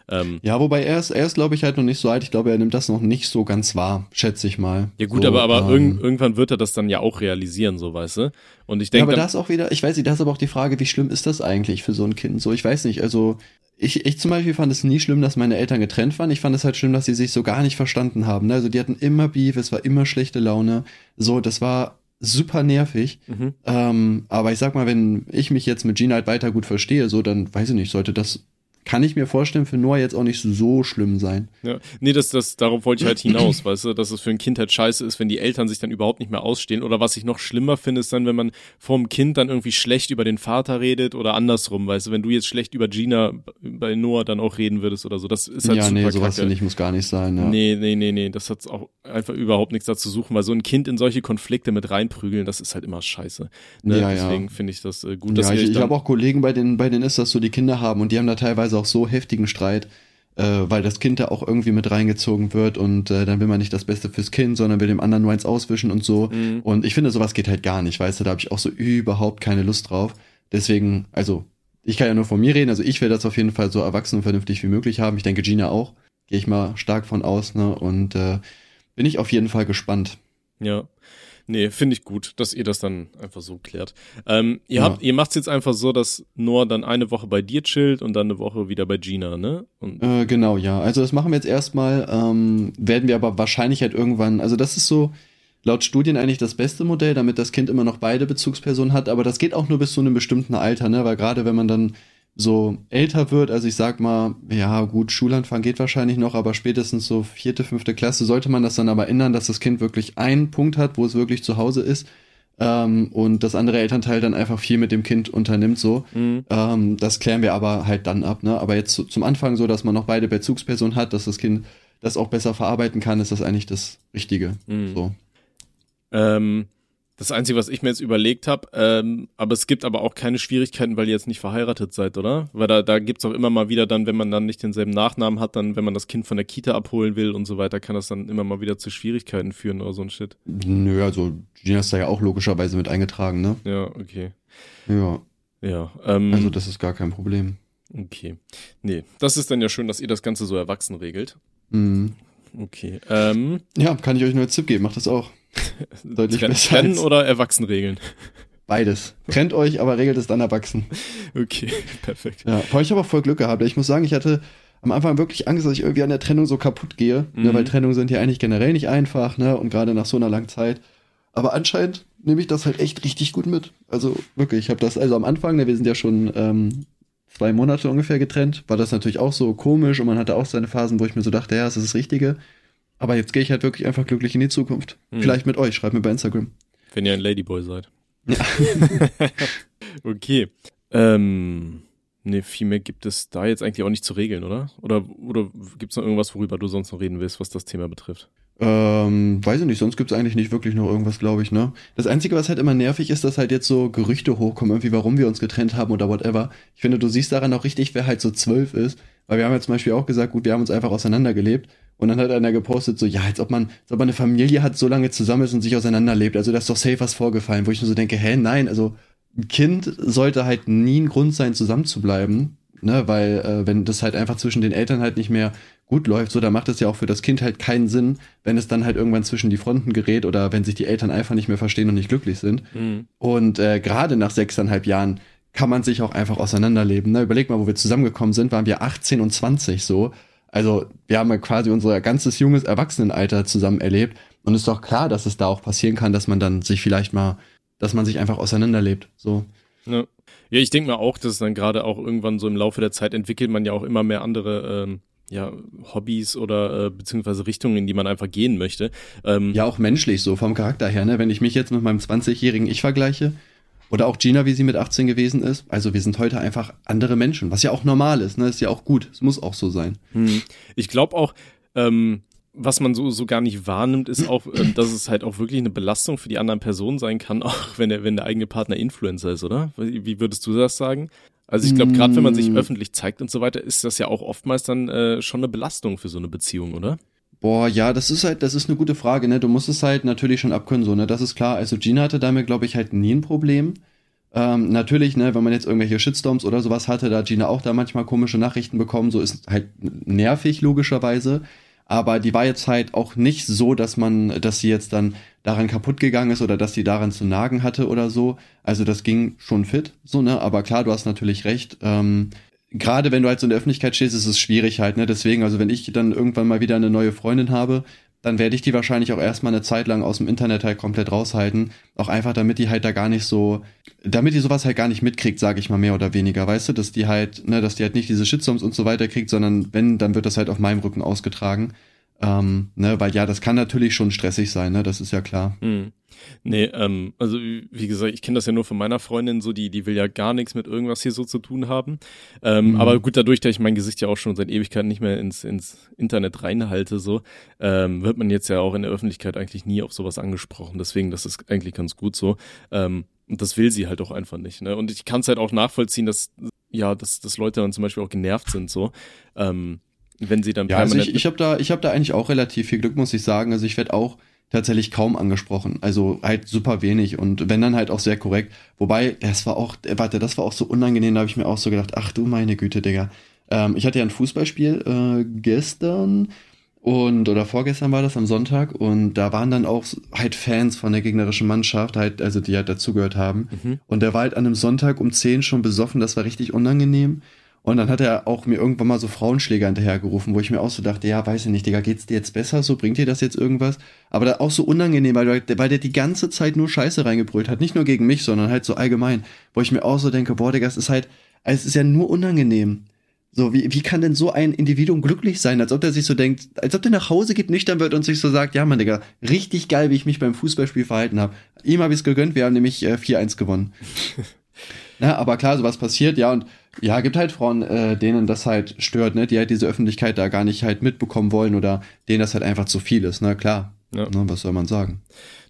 Speaker 3: Ähm,
Speaker 2: Ja, wobei er ist, er ist, glaube ich, halt noch nicht so alt. Ich glaube, er nimmt das noch nicht so ganz wahr, schätze ich mal.
Speaker 3: ja gut,
Speaker 2: so,
Speaker 3: aber, aber
Speaker 2: ähm,
Speaker 3: irgend, irgendwann wird er das dann ja auch realisieren, so weißt du? Und ich
Speaker 2: Ja,
Speaker 3: denke,
Speaker 2: aber
Speaker 3: dann-
Speaker 2: das auch wieder, ich weiß nicht, das ist aber auch die Frage, wie schlimm ist das eigentlich für so ein Kind? So, ich weiß nicht, also ich, ich zum Beispiel fand es nie schlimm, dass meine Eltern getrennt waren. Ich fand es halt schlimm, dass sie sich so gar nicht verstanden haben. ne? Also die hatten immer Beef, es war immer schlechte Laune. So, das war super nervig.
Speaker 3: Mhm.
Speaker 2: Ähm, aber ich sag mal, wenn ich mich jetzt mit Gina halt weiter gut verstehe, so, dann weiß ich nicht, sollte das kann ich mir vorstellen, für Noah jetzt auch nicht so schlimm sein.
Speaker 3: Ja, nee, das, das, darauf wollte ich halt hinaus, weißt du, dass es für ein Kind halt scheiße ist, wenn die Eltern sich dann überhaupt nicht mehr ausstehen. Oder was ich noch schlimmer finde, ist dann, wenn man vom Kind dann irgendwie schlecht über den Vater redet oder andersrum, weißt du, wenn du jetzt schlecht über Gina bei Noah dann auch reden würdest oder so. Das ist halt
Speaker 2: ja,
Speaker 3: super
Speaker 2: nee, sowas
Speaker 3: kacke.
Speaker 2: finde ich muss gar nicht sein. Ja.
Speaker 3: Nee, nee, nee, nee, das hat auch einfach überhaupt nichts dazu suchen, weil so ein Kind in solche Konflikte mit reinprügeln, das ist halt immer scheiße. Ne?
Speaker 2: Ja, ja.
Speaker 3: Deswegen finde ich das äh, gut, dass
Speaker 2: ja, ich, ich habe auch Kollegen, bei denen, bei denen ist das so, die Kinder haben und die haben da teilweise auch so heftigen Streit, äh, weil das Kind da auch irgendwie mit reingezogen wird und äh, dann will man nicht das Beste fürs Kind, sondern will dem anderen nur eins auswischen und so.
Speaker 3: Mhm.
Speaker 2: Und ich finde, sowas geht halt gar nicht, weißt du, da habe ich auch so überhaupt keine Lust drauf. Deswegen, also, ich kann ja nur von mir reden, also ich will das auf jeden Fall so erwachsen und vernünftig wie möglich haben. Ich denke, Gina auch. Gehe ich mal stark von aus, ne? Und äh, bin ich auf jeden Fall gespannt.
Speaker 3: Ja. Nee, finde ich gut, dass ihr das dann einfach so klärt. Ähm, ihr
Speaker 2: Ja.
Speaker 3: habt, ihr macht's jetzt einfach so, dass Noah dann eine Woche bei dir chillt und dann eine Woche wieder bei Gina, ne? Und,
Speaker 2: Äh, genau, ja. Also das machen wir jetzt erstmal, ähm, werden wir aber wahrscheinlich halt irgendwann, also das ist so laut Studien eigentlich das beste Modell, damit das Kind immer noch beide Bezugspersonen hat, aber das geht auch nur bis zu einem bestimmten Alter, ne? Weil gerade wenn man dann so älter wird, also ich sag mal, ja gut, Schulanfang geht wahrscheinlich noch, aber spätestens so vierte, fünfte Klasse sollte man das dann aber ändern, dass das Kind wirklich einen Punkt hat, wo es wirklich zu Hause ist ähm, und das andere Elternteil dann einfach viel mit dem Kind unternimmt so.
Speaker 3: Mhm.
Speaker 2: Ähm, das klären wir aber halt dann ab, ne? Aber jetzt zu, zum Anfang so, dass man noch beide Bezugspersonen hat, dass das Kind das auch besser verarbeiten kann, ist das eigentlich das Richtige.
Speaker 3: Mhm.
Speaker 2: So.
Speaker 3: Ähm, das Einzige, was ich mir jetzt überlegt habe, ähm, aber es gibt aber auch keine Schwierigkeiten, weil ihr jetzt nicht verheiratet seid, oder? Weil da, da gibt's auch immer mal wieder dann, wenn man dann nicht denselben Nachnamen hat, dann, wenn man das Kind von der Kita abholen will und so weiter, kann das dann immer mal wieder zu Schwierigkeiten führen oder so ein Shit.
Speaker 2: Nö, also Gina ist da ja auch logischerweise mit eingetragen, ne?
Speaker 3: Ja, okay.
Speaker 2: Ja,
Speaker 3: Ja, ähm,
Speaker 2: also das ist gar kein Problem.
Speaker 3: okay. Nee, das ist dann ja schön, dass ihr das Ganze so erwachsen regelt.
Speaker 2: Mhm.
Speaker 3: Okay. Ähm,
Speaker 2: Ja, kann ich euch nur als Tipp geben, macht das auch. Deutlich
Speaker 3: Trenn,
Speaker 2: besser
Speaker 3: trennen oder erwachsen regeln?
Speaker 2: beides. Trennt euch, aber regelt es dann erwachsen.
Speaker 3: Okay, perfekt.
Speaker 2: Ja, vor ich habe auch voll Glück gehabt. Ich muss sagen, ich hatte am Anfang wirklich Angst, dass ich irgendwie an der Trennung so kaputt gehe, ne,
Speaker 3: Mhm.
Speaker 2: weil Trennungen sind ja eigentlich generell nicht einfach, ne, und gerade nach so einer langen Zeit. Aber anscheinend nehme ich das halt echt richtig gut mit. Also wirklich, ich habe das, also am Anfang, ne, wir sind ja schon ähm, zwei Monate ungefähr getrennt, war das natürlich auch so komisch und man hatte auch seine Phasen, wo ich mir so dachte, ja, das ist das Richtige. Aber jetzt gehe ich halt wirklich einfach glücklich in die Zukunft.
Speaker 3: Mhm.
Speaker 2: Vielleicht mit euch, schreibt mir bei Instagram.
Speaker 3: Wenn ihr ein Ladyboy seid.
Speaker 2: Ja.
Speaker 3: okay. Ähm, nee, viel mehr gibt es da jetzt eigentlich auch nicht zu regeln, oder? Oder, oder gibt es noch irgendwas, worüber du sonst noch reden willst, was das Thema betrifft?
Speaker 2: Ähm, weiß ich nicht, sonst gibt's eigentlich nicht wirklich noch irgendwas, glaube ich, ne? Das Einzige, was halt immer nervig ist, dass halt jetzt so Gerüchte hochkommen, irgendwie, warum wir uns getrennt haben oder whatever. Ich finde, du siehst daran auch richtig, wer halt so zwölf ist. Weil wir haben ja zum Beispiel auch gesagt, gut, wir haben uns einfach auseinandergelebt. Und dann hat einer gepostet, so, ja, als ob man, als ob man eine Familie hat, so lange zusammen ist und sich auseinanderlebt. Also da ist doch safe was vorgefallen, wo ich mir so denke, hä, nein, also ein Kind sollte halt nie ein Grund sein, zusammenzubleiben. Ne, weil äh, wenn das halt einfach zwischen den Eltern halt nicht mehr gut läuft, so, dann macht es ja auch für das Kind halt keinen Sinn, wenn es dann halt irgendwann zwischen die Fronten gerät oder wenn sich die Eltern einfach nicht mehr verstehen und nicht glücklich sind.
Speaker 3: Mhm.
Speaker 2: Und äh, gerade nach sechseinhalb Jahren kann man sich auch einfach auseinanderleben. Ne? Überleg mal, wo wir zusammengekommen sind, waren wir 18 und 20 so. Also wir haben ja quasi unser ganzes junges Erwachsenenalter zusammen erlebt. Und ist doch klar, dass es da auch passieren kann, dass man dann sich vielleicht mal, dass man sich einfach auseinanderlebt. So.
Speaker 3: Ja. ja, ich denke mal auch, dass dann gerade auch irgendwann so im Laufe der Zeit entwickelt man ja auch immer mehr andere ähm, ja, Hobbys oder äh, beziehungsweise Richtungen, in die man einfach gehen möchte. Ähm,
Speaker 2: Ja, auch menschlich, so vom Charakter her, ne? Wenn ich mich jetzt mit meinem 20-jährigen Ich vergleiche, oder auch Gina, wie sie mit 18 gewesen ist, also wir sind heute einfach andere Menschen, was ja auch normal ist, ne? Ist ja auch gut. Es muss auch so sein.
Speaker 3: Hm. Ich glaube auch, ähm, was man so, so gar nicht wahrnimmt, ist auch, ähm, dass es halt auch wirklich eine Belastung für die anderen Personen sein kann, auch wenn der, wenn der eigene Partner Influencer ist, oder? Wie, würdest du das sagen? Also ich glaube, gerade wenn man sich
Speaker 2: Mm.
Speaker 3: öffentlich zeigt und so weiter, ist das ja auch oftmals dann äh, schon eine Belastung für so eine Beziehung, oder?
Speaker 2: Boah, ja, das ist halt, das ist eine gute Frage, ne? Du musst es halt natürlich schon abkönnen, so, ne? Das ist klar. Also Gina hatte damit, glaube ich, halt nie ein Problem. Ähm, natürlich, ne, wenn man jetzt irgendwelche Shitstorms oder sowas hatte, da Gina auch da manchmal komische Nachrichten bekommen, so ist halt nervig, logischerweise. Aber die war jetzt halt auch nicht so, dass man, dass sie jetzt dann daran kaputt gegangen ist oder dass sie daran zu nagen hatte oder so. Also das ging schon fit, so, ne? Aber klar, du hast natürlich recht. Ähm, Gerade wenn du halt so in der Öffentlichkeit stehst, ist es schwierig halt, ne? Deswegen, also wenn ich dann irgendwann mal wieder eine neue Freundin habe, dann werde ich die wahrscheinlich auch erstmal eine Zeit lang aus dem Internet halt komplett raushalten. Auch einfach, damit die halt da gar nicht so, damit die sowas halt gar nicht mitkriegt, sage ich mal mehr oder weniger, weißt du, dass die halt, ne, dass die halt nicht diese Shitstorms und so weiter kriegt, sondern wenn, dann wird das halt auf meinem Rücken ausgetragen. Ähm, ne, weil ja, das kann natürlich schon stressig sein, ne, das ist ja klar.
Speaker 3: Hm. Nee, ähm, also wie gesagt, ich kenne das ja nur von meiner Freundin, so die, die will ja gar nichts mit irgendwas hier so zu tun haben. Ähm, mhm. Aber gut, dadurch, dass ich mein Gesicht ja auch schon seit Ewigkeiten nicht mehr ins, ins Internet reinhalte, so, ähm, wird man jetzt ja auch in der Öffentlichkeit eigentlich nie auf sowas angesprochen. Deswegen, das ist eigentlich ganz gut so. Ähm, und das will sie halt auch einfach nicht. Ne? Und ich kann es halt auch nachvollziehen, dass ja, dass, dass Leute dann zum Beispiel auch genervt sind, so. Ähm, wenn sie dann
Speaker 2: ja, also ich, ich habe da ich habe da eigentlich auch relativ viel Glück muss ich sagen also ich werde auch tatsächlich kaum angesprochen also halt super wenig und wenn dann halt auch sehr korrekt wobei das war auch warte das war auch so unangenehm da habe ich mir auch so gedacht ach du meine Güte Digga ähm, ich hatte ja ein Fußballspiel äh, gestern und oder vorgestern war das am Sonntag und da waren dann auch halt Fans von der gegnerischen Mannschaft, halt, also die halt dazugehört haben. Mhm. Und der war halt an einem Sonntag um 10 schon besoffen, das war richtig unangenehm. Und dann hat er auch mir irgendwann mal so Frauenschläger hinterhergerufen, wo ich mir auch so dachte, ja, weiß ich nicht, Digga, geht's dir jetzt besser? So bringt dir das jetzt irgendwas? Aber da auch so unangenehm, weil, weil der die ganze Zeit nur Scheiße reingebrüllt hat. Nicht nur gegen mich, sondern halt so allgemein. Wo ich mir auch so denke, boah, Digga, es ist halt, es ist ja nur unangenehm. So, wie, wie kann denn so ein Individuum glücklich sein, als ob der sich so denkt, als ob der nach Hause geht, nüchtern wird und sich so sagt, ja, Mann, Digga, richtig geil, wie ich mich beim Fußballspiel verhalten habe. Ihm habe ich es gegönnt, wir haben nämlich äh, 4-1 gewonnen. Na, aber klar, sowas passiert, ja, und ja, gibt halt Frauen, äh, denen das halt stört, ne, die halt diese Öffentlichkeit da gar nicht halt mitbekommen wollen oder denen das halt einfach zu viel ist, ne, klar. Ja. Ne, was soll man sagen?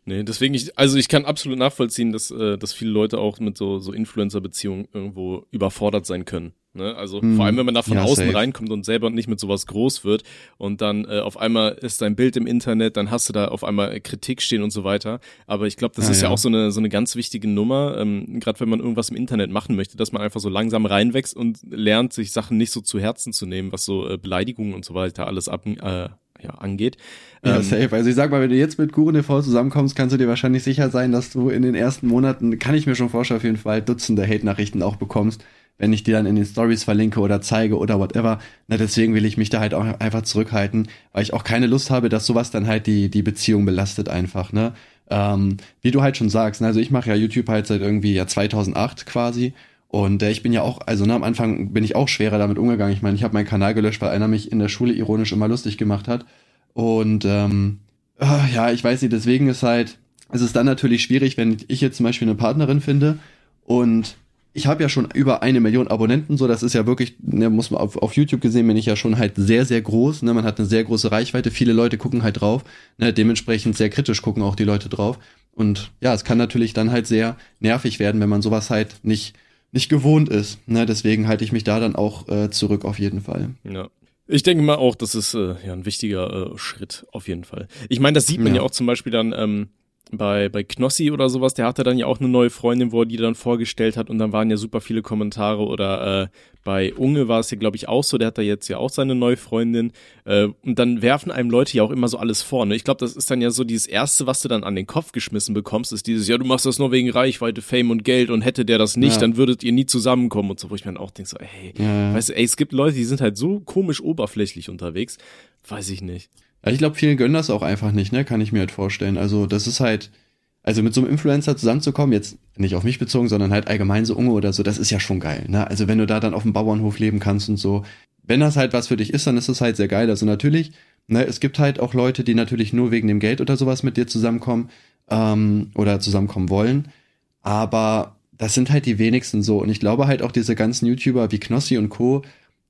Speaker 3: Nee, deswegen, ich, also ich kann absolut nachvollziehen, dass, äh, dass viele Leute auch mit so, so Influencer-Beziehungen irgendwo überfordert sein können. Ne? Also hm, vor allem, wenn man da von ja, außen safe. reinkommt und selber nicht mit sowas groß wird und dann äh, auf einmal ist dein Bild im Internet, dann hast du da auf einmal Kritik stehen und so weiter. Aber ich glaube, das ja, ist ja. ja. auch so eine, so eine ganz wichtige Nummer, ähm, gerade wenn man irgendwas im Internet machen möchte, dass man einfach so langsam reinwächst und lernt, sich Sachen nicht so zu Herzen zu nehmen, was so äh, Beleidigungen und so weiter alles ab, äh, ja, angeht.
Speaker 2: Ja, ähm, safe. Also ich sag mal, wenn du jetzt mit Guru TV zusammenkommst, kannst du dir wahrscheinlich sicher sein, dass du in den ersten Monaten, kann ich mir schon vorstellen, auf jeden Fall Dutzende Hate-Nachrichten auch bekommst, wenn ich die dann in den Stories verlinke oder zeige oder whatever. Na, deswegen will ich mich da halt auch einfach zurückhalten, weil ich auch keine Lust habe, dass sowas dann halt die, die Beziehung belastet einfach, ne? Ähm, wie du halt schon sagst, ne? also ich mache ja YouTube halt seit irgendwie ja 2008 quasi und äh, ich bin ja auch, also ne, am Anfang bin ich auch schwerer damit umgegangen. Ich meine, ich habe meinen Kanal gelöscht, weil einer mich in der Schule ironisch immer lustig gemacht hat. Und ähm, äh, ja, ich weiß nicht, deswegen ist halt, es ist dann natürlich schwierig, wenn ich jetzt zum Beispiel eine Partnerin finde und ich habe ja schon über eine Million Abonnenten, so das ist ja wirklich, ne, muss man auf, auf YouTube gesehen, bin ich ja schon halt sehr, sehr groß. Ne, man hat eine sehr große Reichweite, viele Leute gucken halt drauf, ne, dementsprechend sehr kritisch gucken auch die Leute drauf. Und ja, es kann natürlich dann halt sehr nervig werden, wenn man sowas halt nicht, nicht gewohnt ist. Ne, deswegen halte ich mich da dann auch äh, zurück auf jeden Fall.
Speaker 3: Ja. Ich denke mal auch, das ist äh, ja ein wichtiger äh, Schritt auf jeden Fall. Ich meine, das sieht man ja. ja auch zum Beispiel dann ähm, bei, bei Knossi oder sowas, der hatte dann ja auch eine neue Freundin, wo er die dann vorgestellt hat und dann waren ja super viele Kommentare oder äh, bei Unge war es ja, glaube ich, auch so, der hat da jetzt ja auch seine neue Freundin äh, und dann werfen einem Leute ja auch immer so alles vor. Ne? Ich glaube, das ist dann ja so dieses Erste, was du dann an den Kopf geschmissen bekommst, ist dieses, ja, du machst das nur wegen Reichweite, Fame und Geld und hätte der das nicht, ja. dann würdet ihr nie zusammenkommen und so, wo ich mir dann auch denke, so, ey, ja. weißt du, ey, es gibt Leute, die sind halt so komisch oberflächlich unterwegs, weiß ich nicht.
Speaker 2: Ja, ich glaube, vielen gönnen das auch einfach nicht, ne? Kann ich mir halt vorstellen. Also, das ist halt, also mit so einem Influencer zusammenzukommen, jetzt nicht auf mich bezogen, sondern halt allgemein so Unge oder so, das ist ja schon geil, ne? Also, wenn du da dann auf dem Bauernhof leben kannst und so, wenn das halt was für dich ist, dann ist das halt sehr geil. Also natürlich, ne, es gibt halt auch Leute, die natürlich nur wegen dem Geld oder sowas mit dir zusammenkommen ähm, oder zusammenkommen wollen. Aber das sind halt die wenigsten so. Und ich glaube halt auch diese ganzen YouTuber wie Knossi und Co.,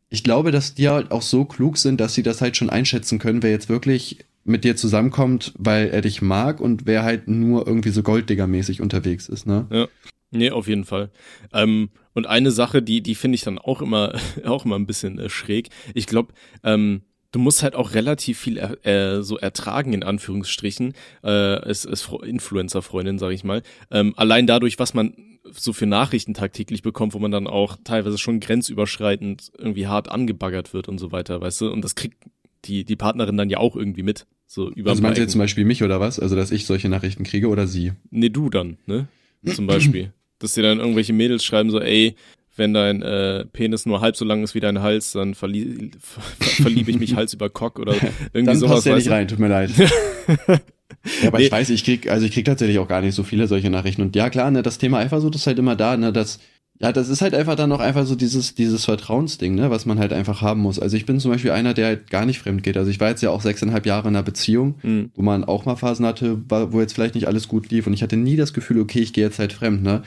Speaker 2: ich glaube, dass die halt auch so klug sind, dass sie das halt schon einschätzen können, wer jetzt wirklich mit dir zusammenkommt, weil er dich mag und wer halt nur irgendwie so Golddigger-mäßig unterwegs ist, ne?
Speaker 3: Ja. Nee, auf jeden Fall. Ähm, und eine Sache, die, die finde ich dann auch immer, auch immer ein bisschen äh, schräg. Ich glaube, ähm, du musst halt auch relativ viel äh, so ertragen, in Anführungsstrichen, äh, es ist Influencer-Freundin, sag ich mal. Ähm, allein dadurch, was man so für Nachrichten tagtäglich bekommt, wo man dann auch teilweise schon grenzüberschreitend irgendwie hart angebaggert wird und so weiter, weißt du? Und das kriegt die, die Partnerin dann ja auch irgendwie mit. So
Speaker 2: über also meinst du jetzt zum Beispiel mich oder was? Also, dass ich solche Nachrichten kriege oder sie?
Speaker 3: Nee, du dann, ne? Zum Beispiel. dass dir dann irgendwelche Mädels schreiben so, ey, wenn dein äh, Penis nur halb so lang ist wie dein Hals, dann verlie ver verliebe ich mich Hals über Cock oder irgendwie
Speaker 2: Dann
Speaker 3: sowas.
Speaker 2: passt
Speaker 3: weißt
Speaker 2: nicht rein, tut mir leid. ja, aber
Speaker 3: Nee.
Speaker 2: ich weiß, ich krieg, also ich krieg tatsächlich auch gar nicht so viele solche Nachrichten. Und ja, klar, ne, das Thema Eifersucht ist halt immer da, ne, das, ja, das ist halt einfach dann auch einfach so dieses, dieses Vertrauensding, ne, was man halt einfach haben muss. Also ich bin zum Beispiel einer, der halt gar nicht fremd geht. Also ich war jetzt ja auch sechseinhalb Jahre in einer Beziehung,
Speaker 3: Hm.
Speaker 2: wo man auch mal Phasen hatte, wo jetzt vielleicht nicht alles gut lief. Und ich hatte nie das Gefühl, okay, ich gehe jetzt halt fremd, ne.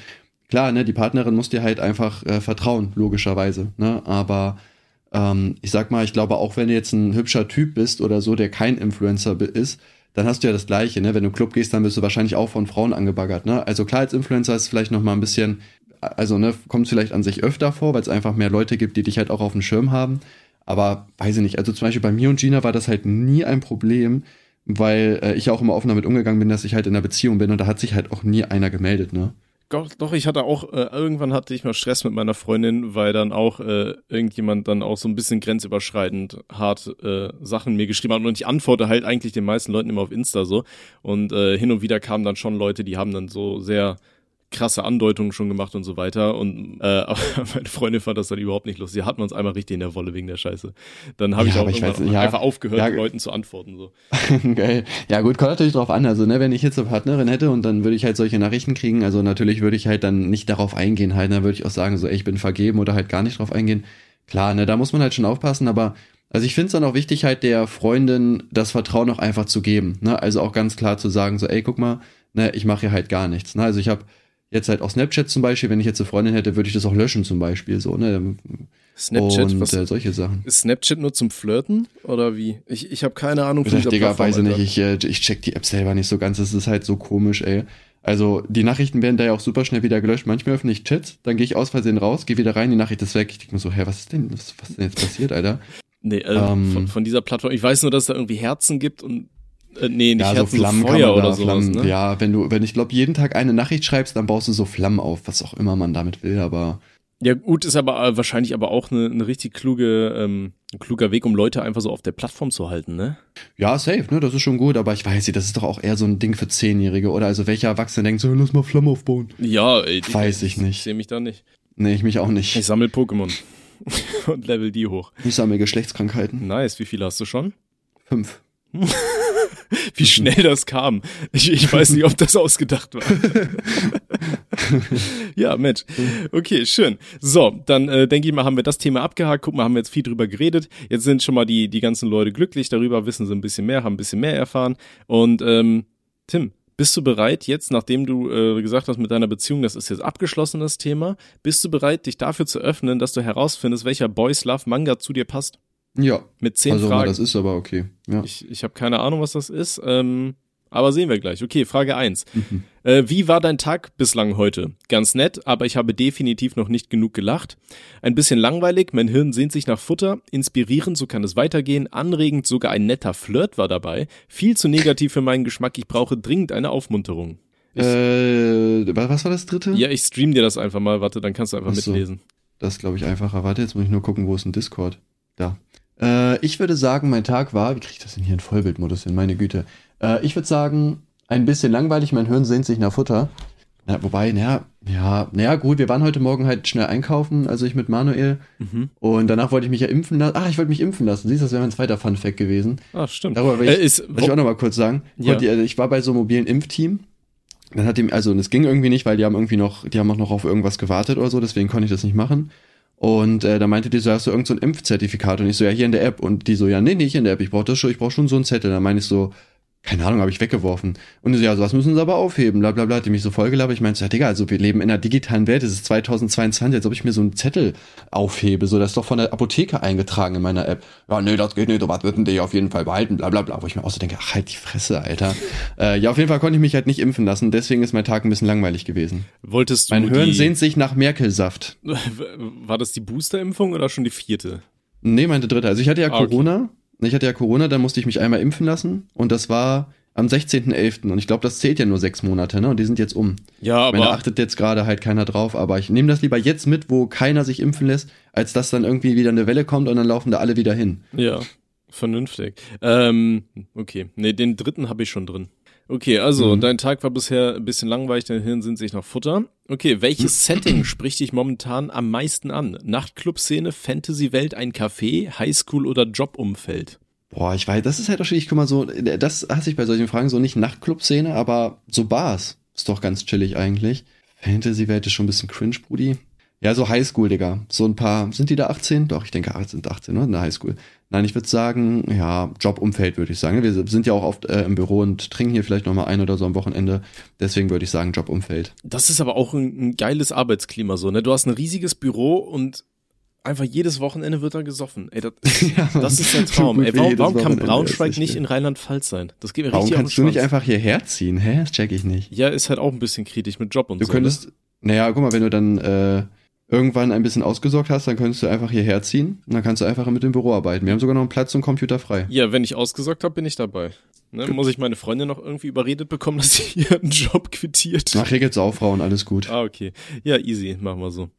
Speaker 2: Klar, ne, die Partnerin muss dir halt einfach äh, vertrauen, logischerweise, ne, aber ähm, ich sag mal, ich glaube, auch wenn du jetzt ein hübscher Typ bist oder so, der kein Influencer ist, dann hast du ja das Gleiche, ne? Wenn du im Club gehst, dann bist du wahrscheinlich auch von Frauen angebaggert, ne? Also klar, als Influencer ist es vielleicht noch mal ein bisschen, also ne, kommt es vielleicht an sich öfter vor, weil es einfach mehr Leute gibt, die dich halt auch auf dem Schirm haben. Aber weiß ich nicht, also zum Beispiel bei mir und Gina war das halt nie ein Problem, weil äh, ich auch immer offen damit umgegangen bin, dass ich halt in einer Beziehung bin und da hat sich halt auch nie einer gemeldet, ne?
Speaker 3: Doch, ich hatte auch, äh, irgendwann hatte ich mal Stress mit meiner Freundin, weil dann auch äh, irgendjemand dann auch so ein bisschen grenzüberschreitend hart äh, Sachen mir geschrieben hat. Und ich antworte halt eigentlich den meisten Leuten immer auf Insta so. Und äh, hin und wieder kamen dann schon Leute, die haben dann so sehr krasse Andeutungen schon gemacht und so weiter. Und äh, aber meine Freundin fand das dann überhaupt nicht lustig. Sie hatten uns einmal richtig in der Wolle wegen der Scheiße. Dann habe
Speaker 2: Ja,
Speaker 3: ich auch
Speaker 2: ich weiß- ja,
Speaker 3: einfach aufgehört,
Speaker 2: ja.
Speaker 3: Leuten zu antworten. So.
Speaker 2: Geil. Ja, gut, kommt natürlich drauf an. Also, ne, wenn ich jetzt eine Partnerin hätte und dann würde ich halt solche Nachrichten kriegen, also natürlich würde ich halt dann nicht darauf eingehen, halt, dann würde ich auch sagen, so, ey, ich bin vergeben oder halt gar nicht drauf eingehen. Klar, ne, da muss man halt schon aufpassen, aber also ich finde es dann auch wichtig, halt der Freundin das Vertrauen auch einfach zu geben. Ne? Also auch ganz klar zu sagen, so, ey, guck mal, ne, ich mache hier halt gar nichts. Ne? Also ich habe jetzt halt auch Snapchat zum Beispiel, wenn ich jetzt eine Freundin hätte, würde ich das auch löschen zum Beispiel, so, ne?
Speaker 3: Snapchat,
Speaker 2: und
Speaker 3: was
Speaker 2: äh, solche Sachen.
Speaker 3: ist Snapchat nur zum Flirten oder wie? Ich, ich habe keine Ahnung
Speaker 2: Ich sag, Digga,
Speaker 3: Plattform,
Speaker 2: weiß nicht, ich, äh, ich check die App selber nicht so ganz, das ist halt so komisch, ey. Also, die Nachrichten werden da ja auch super schnell wieder gelöscht. Manchmal öffne ich Chats, dann gehe ich aus Versehen raus, gehe wieder rein, die Nachricht ist weg. Ich denke mir so, hä, was ist denn, was, was ist denn jetzt passiert, Alter?
Speaker 3: Nee, äh,
Speaker 2: Ähm,
Speaker 3: von, von dieser Plattform. Ich weiß nur, dass es da irgendwie Herzen gibt und äh, nee, nicht
Speaker 2: ja, so
Speaker 3: Herzen,
Speaker 2: Flammen
Speaker 3: so
Speaker 2: kann
Speaker 3: Feuer oder
Speaker 2: Flammen,
Speaker 3: ne?
Speaker 2: ja, wenn du, wenn ich glaube, jeden Tag eine Nachricht schreibst, dann baust du so Flammen auf, was auch immer man damit will, aber
Speaker 3: Ja, gut, ist aber äh, wahrscheinlich aber auch eine, eine richtig kluge, ähm, ein kluger Weg, um Leute einfach so auf der Plattform zu halten, ne?
Speaker 2: ja, safe, ne, das ist schon gut, aber ich weiß nicht, das ist doch auch eher so ein Ding für Zehnjährige, oder? Also, welcher Erwachsene denkt so, lass mal Flammen aufbauen?
Speaker 3: Ja, ey,
Speaker 2: Weiß ich nicht.
Speaker 3: Ich sehe mich da nicht.
Speaker 2: Nee, ich mich auch
Speaker 3: Ich
Speaker 2: nicht.
Speaker 3: sammle Pokémon und level die hoch.
Speaker 2: Ich sammle Geschlechtskrankheiten.
Speaker 3: Nice, wie viele hast du schon?
Speaker 2: Fünf.
Speaker 3: Wie schnell das kam. Ich, ich weiß nicht, ob das ausgedacht war. ja, Mensch. Okay, schön. So, dann äh, denke ich mal, haben wir das Thema abgehakt. Guck mal, haben wir jetzt viel drüber geredet. Jetzt sind schon mal die, die ganzen Leute glücklich darüber, wissen sie ein bisschen mehr, haben ein bisschen mehr erfahren. Und ähm, Tim, bist du bereit jetzt, nachdem du äh, gesagt hast mit deiner Beziehung, das ist jetzt abgeschlossen, das Thema, bist du bereit, dich dafür zu öffnen, dass du herausfindest, welcher Boys Love Manga zu dir passt?
Speaker 2: Ja,
Speaker 3: Mit zehn
Speaker 2: also,
Speaker 3: Fragen.
Speaker 2: das ist aber okay. Ja.
Speaker 3: Ich, ich habe keine Ahnung, was das ist, ähm, aber sehen wir gleich. Okay, Frage eins.
Speaker 2: Mhm.
Speaker 3: Äh, wie war dein Tag bislang heute? Ganz nett, aber ich habe definitiv noch nicht genug gelacht. Ein bisschen langweilig, mein Hirn sehnt sich nach Futter. Inspirierend, so kann es weitergehen. Anregend, sogar ein netter Flirt war dabei. Viel zu negativ für meinen Geschmack, ich brauche dringend eine Aufmunterung. Ich,
Speaker 2: Äh, wa- was war das dritte?
Speaker 3: ja, ich stream dir das einfach mal, warte, dann kannst du einfach
Speaker 2: Ach so.
Speaker 3: mitlesen.
Speaker 2: Das ist, glaube ich, einfacher. Warte, jetzt muss ich nur gucken, wo ist ein Discord. Da. Äh, ich würde sagen, mein Tag war, wie kriege ich das denn hier in Vollbildmodus hin? Meine Güte. Äh, ich würde sagen, ein bisschen langweilig, mein Hirn sehnt sich nach Futter. Na, wobei, naja, ja, naja, gut, wir waren heute Morgen halt schnell einkaufen, also ich mit Manuel.
Speaker 3: Mhm.
Speaker 2: Und danach wollte ich mich ja impfen lassen. Ah, ich wollte mich impfen lassen. Siehst du, das wäre mein zweiter Fun-Fact gewesen.
Speaker 3: Ah, stimmt.
Speaker 2: Darüber will ich,
Speaker 3: äh, ist,
Speaker 2: Wollte ich auch noch mal kurz sagen.
Speaker 3: Ja.
Speaker 2: Heute, also ich war bei so einem mobilen Impfteam. Dann hat ihm, also, und es ging irgendwie nicht, weil die haben irgendwie noch, die haben auch noch auf irgendwas gewartet oder so, deswegen konnte ich das nicht machen. Und äh, da meinte die so, hast du irgend so ein Impfzertifikat? Und ich so, ja, hier in der App. Und die so, ja, nee, nicht in der App, ich brauche das schon, ich brauche schon so einen Zettel. Dann meine ich so, keine Ahnung, habe ich weggeworfen. Und so, ja, sowas müssen sie aber aufheben, bla bla bla. Hat die mich so vollgelabert. Ich meinte, ja, Digga, also wir leben in einer digitalen Welt, es ist 2022, als ob ich mir so einen Zettel aufhebe. So, das ist doch von der Apotheke eingetragen in meiner App. Ja, nee, das geht nicht, sowas würden die auf jeden Fall behalten, bla bla bla. Wo ich mir auch so denke, ach, halt die Fresse, Alter. äh, ja, auf jeden Fall konnte ich mich halt nicht impfen lassen, deswegen ist mein Tag ein bisschen langweilig gewesen.
Speaker 3: wolltest du
Speaker 2: Mein Hirn sehnt sich nach Merkelsaft.
Speaker 3: war das die Boosterimpfung oder schon die vierte?
Speaker 2: Nee, meinte dritte. Also ich hatte ja
Speaker 3: Ah, okay.
Speaker 2: Corona. Ich hatte ja Corona, dann musste ich mich einmal impfen lassen. Und das war am 16.11. Und ich glaube, das zählt ja nur sechs Monate, ne? Und die sind jetzt um.
Speaker 3: Ja,
Speaker 2: Ich meine, da
Speaker 3: aber
Speaker 2: achtet jetzt gerade halt keiner drauf, aber ich nehme das lieber jetzt mit, wo keiner sich impfen lässt, als dass dann irgendwie wieder eine Welle kommt und dann laufen da alle wieder hin.
Speaker 3: Ja, vernünftig. Ähm, okay, nee, den dritten habe ich schon drin. Okay, also
Speaker 2: Mhm.
Speaker 3: dein Tag war bisher ein bisschen langweilig, dein Hirn sind sich nach Futter. Okay, welches Setting spricht dich momentan am meisten an? Nachtclub-Szene, Fantasy-Welt, ein Café, Highschool oder Jobumfeld?
Speaker 2: Boah, ich weiß, das ist halt auch schwierig. Guck mal, so, das hasse ich bei solchen Fragen so nicht Nachtclub-Szene, aber so Bars. Ist doch ganz chillig eigentlich. Fantasy-Welt ist schon ein bisschen cringe, Brudi. Ja, so Highschool, Digga. So ein paar, sind die da 18? Doch, ich denke, sind 18, ne? In der Highschool. Nein, ich würde sagen, ja, Jobumfeld würde ich sagen. Wir sind ja auch oft äh, im Büro und trinken hier vielleicht nochmal ein oder so am Wochenende. Deswegen würde ich sagen, Jobumfeld.
Speaker 3: Das ist aber auch ein, ein geiles Arbeitsklima so, ne? Du hast ein riesiges Büro und einfach jedes Wochenende wird da gesoffen. Ey, das,
Speaker 2: Ja,
Speaker 3: das ist der Traum. Ey, warum, warum kann Braunschweig nicht in Rheinland-Pfalz sein? Das geht mir
Speaker 2: Warum
Speaker 3: richtig
Speaker 2: kannst
Speaker 3: auf
Speaker 2: du nicht einfach hierher ziehen? Hä? Das check ich nicht.
Speaker 3: Ja, ist halt auch ein bisschen kritisch mit Job und
Speaker 2: Du
Speaker 3: so.
Speaker 2: könntest, naja, guck mal, wenn du dann äh, irgendwann ein bisschen ausgesorgt hast, dann könntest du einfach hierher ziehen und dann kannst du einfach mit dem Büro arbeiten. Wir haben sogar noch einen Platz und Computer frei.
Speaker 3: Ja, wenn ich ausgesorgt habe, bin ich dabei. Ne, muss ich meine Freundin noch irgendwie überredet bekommen, dass sie ihren Job quittiert?
Speaker 2: Ach, hier geht's auch Frauen, alles gut.
Speaker 3: Ah, okay. Ja, easy, machen wir so.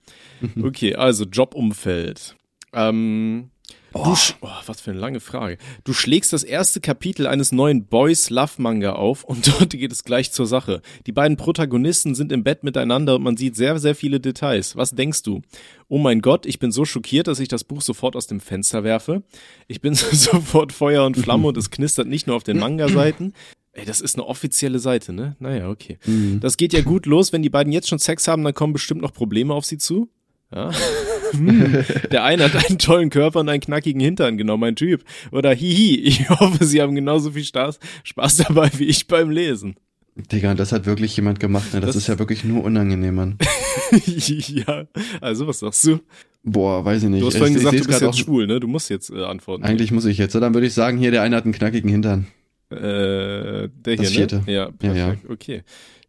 Speaker 3: Okay, also Jobumfeld. Ähm, du sch- oh, was für eine lange Frage. Du schlägst das erste Kapitel eines neuen Boys Love Manga auf und dort geht es gleich zur Sache. Die beiden Protagonisten sind im Bett miteinander und man sieht sehr, sehr viele Details. Was denkst du? Oh mein Gott, ich bin so schockiert, dass ich das Buch sofort aus dem Fenster werfe. Ich bin sofort Feuer und Flamme und es knistert nicht nur auf den Manga-Seiten. Ey, das ist eine offizielle Seite, ne? Naja, okay. Das geht ja gut los, wenn die beiden jetzt schon Sex haben, dann kommen bestimmt noch Probleme auf sie zu. Ja. Hm. Der eine hat einen tollen Körper und einen knackigen Hintern, genau mein Typ. Oder hihi, ich hoffe, sie haben genauso viel Spaß, Spaß dabei wie ich beim Lesen.
Speaker 2: Digga, das hat wirklich jemand gemacht, ne? Das,
Speaker 3: Das-
Speaker 2: ist ja wirklich nur unangenehm, Mann.
Speaker 3: ja, also was sagst du?
Speaker 2: Boah, weiß ich nicht.
Speaker 3: Du hast
Speaker 2: Ich-
Speaker 3: vorhin
Speaker 2: ich
Speaker 3: gesagt,
Speaker 2: seh's
Speaker 3: du bist jetzt
Speaker 2: auch-
Speaker 3: schwul, ne? Du musst jetzt äh, antworten.
Speaker 2: Eigentlich muss ich jetzt. Dann würde ich sagen, hier, der eine hat einen knackigen Hintern.
Speaker 3: Äh, der
Speaker 2: Das
Speaker 3: hier,
Speaker 2: vierte.
Speaker 3: ne? Ja,
Speaker 2: Ja, ja.
Speaker 3: perfekt. Okay.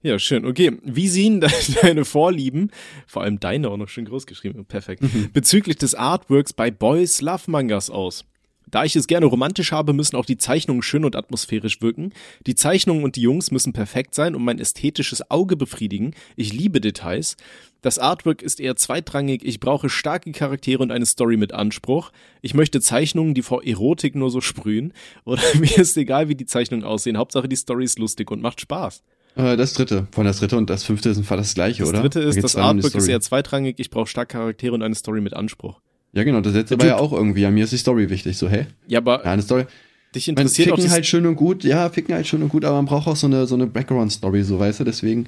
Speaker 3: Ja, schön. Okay. Wie sehen de- deine Vorlieben, vor allem deine auch noch schön groß geschrieben, perfekt,
Speaker 2: Mhm.
Speaker 3: bezüglich des Artworks bei Boys Love Mangas aus? Da ich es gerne romantisch habe, müssen auch die Zeichnungen schön und atmosphärisch wirken. Die Zeichnungen und die Jungs müssen perfekt sein und mein ästhetisches Auge befriedigen. Ich liebe Details. Das Artwork ist eher zweitrangig. Ich brauche starke Charaktere und eine Story mit Anspruch. Ich möchte Zeichnungen, die vor Erotik nur so sprühen. Oder mir ist egal, wie die Zeichnungen aussehen. Hauptsache die Story ist lustig und macht Spaß.
Speaker 2: Äh, das dritte. Von das dritte und das fünfte ist fast das gleiche,
Speaker 3: Das
Speaker 2: oder?
Speaker 3: dritte
Speaker 2: Da
Speaker 3: ist,
Speaker 2: geht's
Speaker 3: das Artwork ist eher zweitrangig. Ich brauche starke Charaktere und eine Story mit Anspruch.
Speaker 2: Ja, genau, das letzte
Speaker 3: Der
Speaker 2: war ja auch irgendwie. Ja, mir ist die Story wichtig. So, hä?
Speaker 3: Ja, aber
Speaker 2: Ja, eine Story.
Speaker 3: dich interessiert auch
Speaker 2: ficken halt schön und gut, ja, ficken halt schön und gut, aber man braucht auch so eine, so eine Background-Story, so, weißt du, deswegen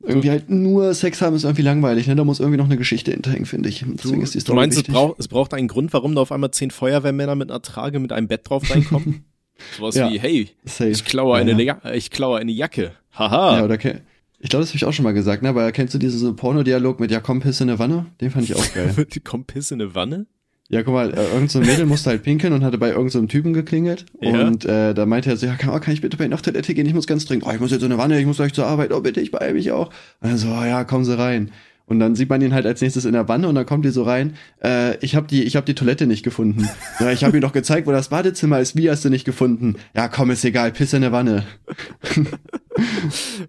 Speaker 2: irgendwie halt nur Sex haben ist irgendwie langweilig, ne? Da muss irgendwie noch eine Geschichte hinterhängen, finde ich. Deswegen ist die
Speaker 3: Du
Speaker 2: Story
Speaker 3: meinst, es braucht, es braucht einen Grund, warum da auf einmal zehn Feuerwehrmänner mit einer Trage mit einem Bett drauf reinkommen? Sowas
Speaker 2: Ja.
Speaker 3: wie, hey,
Speaker 2: Safe.
Speaker 3: ich klaue, eine,
Speaker 2: ja.
Speaker 3: Ja. ich klaue eine Jacke. Haha.
Speaker 2: Ja, oder ke- ich glaube, das habe ich auch schon mal gesagt, ne? Aber kennst du diesen so Pornodialog mit Ja, komm, piss in eine Wanne? Den fand ich auch geil.
Speaker 3: Die kommt Piss in eine Wanne?
Speaker 2: Ja, guck mal, äh, irgend so Mädel musste halt pinkeln und hatte bei irgendeinem so Typen geklingelt.
Speaker 3: Ja.
Speaker 2: Und äh, da meinte er so, ja, kann, oh, kann ich bitte bei Ihnen auf Toilette gehen? Ich muss ganz dringend. Oh, ich muss jetzt in eine Wanne, ich muss gleich zur Arbeit. Oh, bitte, ich beeile mich auch. Und dann so, oh, ja, kommen Sie rein. Und dann sieht man ihn halt als nächstes in der Wanne und dann kommt die so rein. Äh, ich habe die, ich habe die Toilette nicht gefunden. Ja, ich habe ihm doch gezeigt, wo das Badezimmer ist. Wie hast du nicht gefunden? Ja, komm, ist egal, piss in eine Wanne.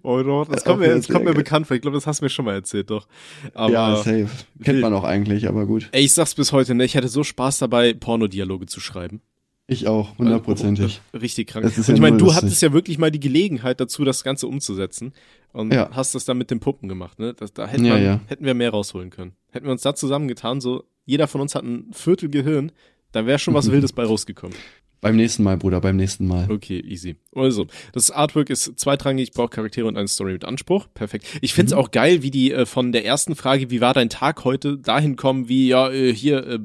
Speaker 3: Oh doch, das kommt mir, das kommt mir bekannt vor. Ich glaube, das hast du mir schon mal erzählt, doch. Aber,
Speaker 2: ja, safe. Kennt man auch eigentlich, aber gut.
Speaker 3: ey, ich sag's bis heute, ne, ich hatte so Spaß dabei, Pornodialoge zu schreiben.
Speaker 2: Ich auch, hundertprozentig.
Speaker 3: Richtig krank.
Speaker 2: Das ist
Speaker 3: Und
Speaker 2: ja
Speaker 3: ich meine, du hattest ja wirklich mal die Gelegenheit dazu, das Ganze umzusetzen. Und
Speaker 2: Ja.
Speaker 3: hast das dann mit den Puppen gemacht, ne? Das, da hätten,
Speaker 2: Ja,
Speaker 3: man,
Speaker 2: ja.
Speaker 3: hätten wir mehr rausholen können. Hätten wir uns da zusammengetan, so jeder von uns hat ein Viertel Gehirn, da wäre schon was Wildes bei rausgekommen.
Speaker 2: Beim nächsten Mal, Bruder, beim nächsten Mal.
Speaker 3: Okay, easy. Also, das Artwork ist zweitrangig, ich brauche Charaktere und eine Story mit Anspruch. Perfekt. Ich find's
Speaker 2: Mhm.
Speaker 3: auch geil, wie die äh, von der ersten Frage, wie war dein Tag heute, dahin kommen, wie, ja, äh, hier, äh,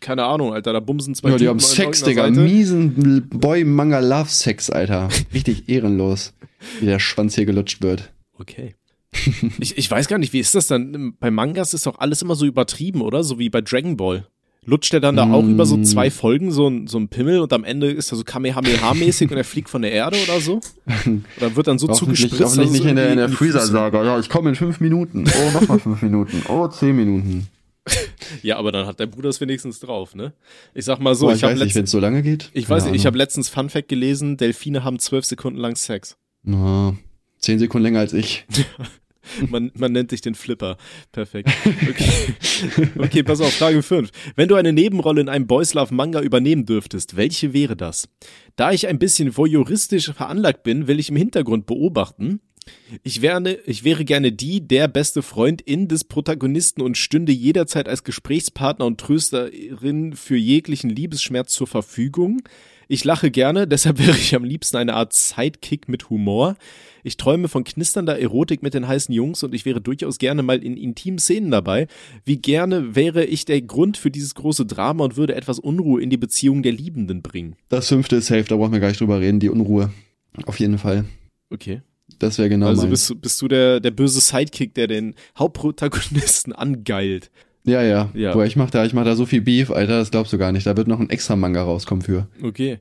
Speaker 3: keine Ahnung, Alter, da bumsen zwei
Speaker 2: Ja, die
Speaker 3: Typen
Speaker 2: haben Sex, Digga.
Speaker 3: Seite.
Speaker 2: Miesen Boy-Manga-Love-Sex, Alter. Richtig ehrenlos, wie der Schwanz hier gelutscht wird.
Speaker 3: Okay. ich, ich weiß gar nicht, wie ist das dann? Bei Mangas ist doch alles immer so übertrieben, oder? So wie bei Dragon Ball. Lutscht er dann da auch
Speaker 2: Mm.
Speaker 3: über so zwei Folgen so ein, so ein Pimmel und am Ende ist er so Kamehameha-mäßig und er fliegt von der Erde oder so? Oder wird dann so
Speaker 2: Hoffentlich,
Speaker 3: zugespritzt?
Speaker 2: hoffentlich
Speaker 3: dass es
Speaker 2: nicht in der, in der Freezer-Saga. Ja, ich komme in fünf Minuten. Oh, nochmal fünf Minuten. Oh, zehn Minuten.
Speaker 3: Ja, aber dann hat dein Bruder es wenigstens drauf, ne? Ich sag mal so,
Speaker 2: Boah,
Speaker 3: ich,
Speaker 2: ich
Speaker 3: habe
Speaker 2: weiß nicht, wenn
Speaker 3: letztens,
Speaker 2: es so lange geht.
Speaker 3: ich
Speaker 2: Keine
Speaker 3: weiß nicht, ich habe letztens Fun Fact gelesen, Delfine haben zwölf Sekunden lang Sex.
Speaker 2: Na, zehn Sekunden länger als ich.
Speaker 3: man, man nennt dich den Flipper. Perfekt. Okay. okay, pass auf, Frage 5. Wenn du eine Nebenrolle in einem Boys Love Manga übernehmen dürftest, welche wäre das? Da ich ein bisschen voyeuristisch veranlagt bin, will ich im Hintergrund beobachten. Ich wäre, ich wäre gerne die, der beste Freundin des Protagonisten und stünde jederzeit als Gesprächspartner und Trösterin für jeglichen Liebesschmerz zur Verfügung. Ich lache gerne, deshalb wäre ich am liebsten eine Art Sidekick mit Humor. Ich träume von knisternder Erotik mit den heißen Jungs und ich wäre durchaus gerne mal in intimen Szenen dabei. Wie gerne wäre ich der Grund für dieses große Drama und würde etwas Unruhe in die Beziehung der Liebenden bringen.
Speaker 2: Das fünfte ist safe, da brauchen wir gar nicht drüber reden, die Unruhe. Auf jeden Fall.
Speaker 3: Okay.
Speaker 2: Das wäre genau
Speaker 3: Also bist du, bist du der, der böse Sidekick, der den Hauptprotagonisten angeilt.
Speaker 2: Ja, ja.
Speaker 3: Ja.
Speaker 2: Boah, ich mach da, ich mach da so viel Beef, Alter, das glaubst du gar nicht. Da wird noch ein extra Manga rauskommen für.
Speaker 3: Okay.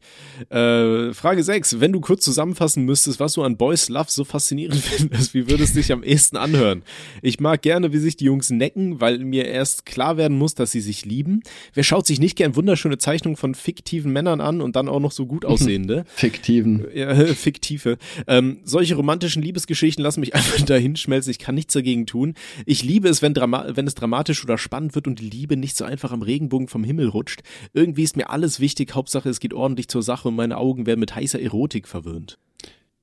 Speaker 3: Äh, Frage 6. Wenn du kurz zusammenfassen müsstest, was du an Boys Love so faszinierend findest, wie würdest du dich am ehesten anhören? Ich mag gerne, wie sich die Jungs necken, weil mir erst klar werden muss, dass sie sich lieben. Wer schaut sich nicht gern wunderschöne Zeichnungen von fiktiven Männern an und dann auch noch so gut aussehende?
Speaker 2: Fiktiven.
Speaker 3: ja, fiktive. Ähm, solche romantischen Liebesgeschichten lassen mich einfach dahin schmelzen. Ich kann nichts dagegen tun. Ich liebe es, wenn, Drama wenn es dramatisch oder spannend wird und die Liebe nicht so einfach am Regenbogen vom Himmel rutscht. Irgendwie ist mir alles wichtig. Hauptsache, es geht ordentlich zur Sache und meine Augen werden mit heißer Erotik verwöhnt.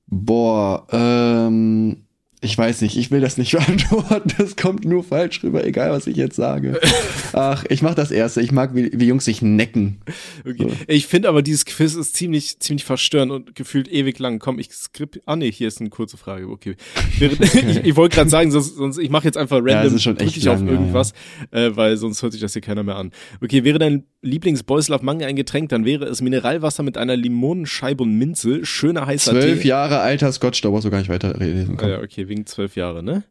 Speaker 2: Boah, ähm, ich weiß nicht, ich will das nicht beantworten. Das kommt nur falsch rüber, egal was ich jetzt sage. Ach, ich mach das erste. Ich mag, wie, wie Jungs sich necken.
Speaker 3: Okay. Ich finde aber, dieses Quiz ist ziemlich, ziemlich verstörend und gefühlt ewig lang. Komm, ich skrip. Ah nee, hier ist eine kurze Frage. Okay. Ich ich wollte gerade sagen, sonst, sonst ich mache jetzt einfach random
Speaker 2: Ja, echt
Speaker 3: ich auf
Speaker 2: lang, ja,
Speaker 3: irgendwas, Äh, weil sonst hört sich das hier keiner mehr an. Okay, wäre dein Lieblings-Boys Love Manga ein Getränk, dann wäre es Mineralwasser mit einer Limonenscheibe und Minze, schöner heißer
Speaker 2: Zwölf
Speaker 3: Tee.
Speaker 2: Jahre alter Scotch, da brauchst du gar nicht weiterlesen.
Speaker 3: Ah, ja, okay, wegen zwölf Jahre, ne?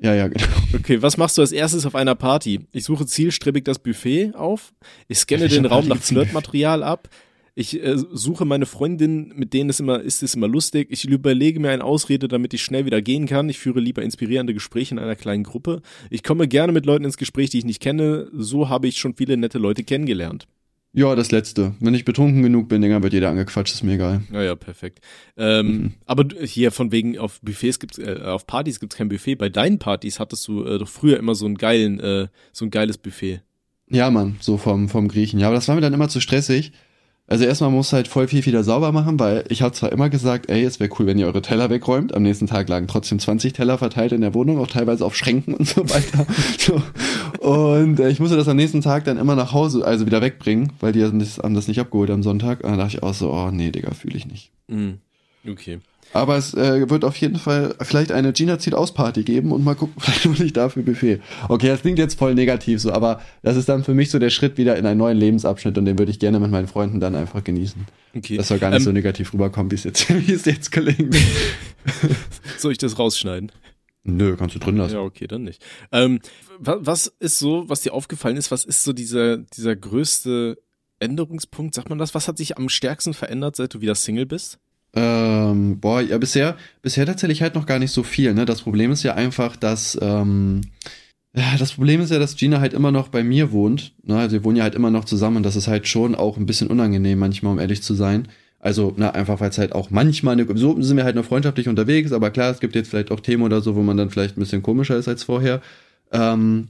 Speaker 2: Ja, ja, genau.
Speaker 3: Okay, was machst du als erstes auf einer Party? Ich suche zielstrebig das Buffet auf. Ich scanne den Raum
Speaker 2: Party
Speaker 3: nach? Flirtmaterial ab. Ich äh, suche meine Freundin, mit denen es immer ist es immer lustig. Ich überlege mir eine Ausrede, damit ich schnell wieder gehen kann. Ich führe lieber inspirierende Gespräche in einer kleinen Gruppe. Ich komme gerne mit Leuten ins Gespräch, die ich nicht kenne. So habe ich schon viele nette Leute kennengelernt.
Speaker 2: Ja, das letzte. Wenn ich betrunken genug bin, Digga, wird jeder angequatscht, ist mir egal.
Speaker 3: Naja, perfekt. Ähm,
Speaker 2: Mhm.
Speaker 3: Aber hier von wegen auf Buffets gibt's, äh, auf Partys gibt's kein Buffet. Bei deinen Partys hattest du äh, doch früher immer so einen geilen, äh, so ein geiles Buffet.
Speaker 2: Ja, Mann, so vom, vom Griechen. Ja, aber das war mir dann immer zu stressig. Also erstmal muss halt voll viel wieder sauber machen, weil ich habe zwar immer gesagt, ey, es wäre cool, wenn ihr eure Teller wegräumt. Am nächsten Tag lagen trotzdem 20 Teller verteilt in der Wohnung, auch teilweise auf Schränken und so weiter. so. Und äh, ich musste das am nächsten Tag dann immer nach Hause, also wieder wegbringen, weil die haben das, nicht abgeholt am Sonntag. Und dann dachte ich auch so, oh nee, Digga, fühle ich nicht.
Speaker 3: Mhm. Okay.
Speaker 2: Aber es äh, wird auf jeden Fall vielleicht eine Gina zieht aus Party geben und mal gucken, vielleicht hole ich dafür Buffet. Okay, das klingt jetzt voll negativ so, aber das ist dann für mich so der Schritt wieder in einen neuen Lebensabschnitt und den würde ich gerne mit meinen Freunden dann einfach genießen.
Speaker 3: Okay.
Speaker 2: Das soll gar nicht
Speaker 3: Ähm,
Speaker 2: so negativ rüberkommen, wie es jetzt, wie es jetzt gelingt.
Speaker 3: Soll ich das rausschneiden?
Speaker 2: Nö, kannst du drin lassen.
Speaker 3: Ja, okay, dann nicht. Ähm, wa- was ist so, was dir aufgefallen ist, was ist so dieser, dieser größte Änderungspunkt, sagt man das? Was hat sich am stärksten verändert, seit du wieder Single bist?
Speaker 2: Ähm, boah, ja, bisher, bisher tatsächlich halt noch gar nicht so viel, ne? Das Problem ist ja einfach, dass, ähm, ja, das Problem ist ja, dass Gina halt immer noch bei mir wohnt. Ne? Also wir wohnen ja halt immer noch zusammen das ist halt schon auch ein bisschen unangenehm manchmal, um ehrlich zu sein. Also, na, einfach weil es halt auch manchmal, eine, so sind wir halt noch freundschaftlich unterwegs, aber klar, es gibt jetzt vielleicht auch Themen oder so, wo man dann vielleicht ein bisschen komischer ist als vorher. Ähm,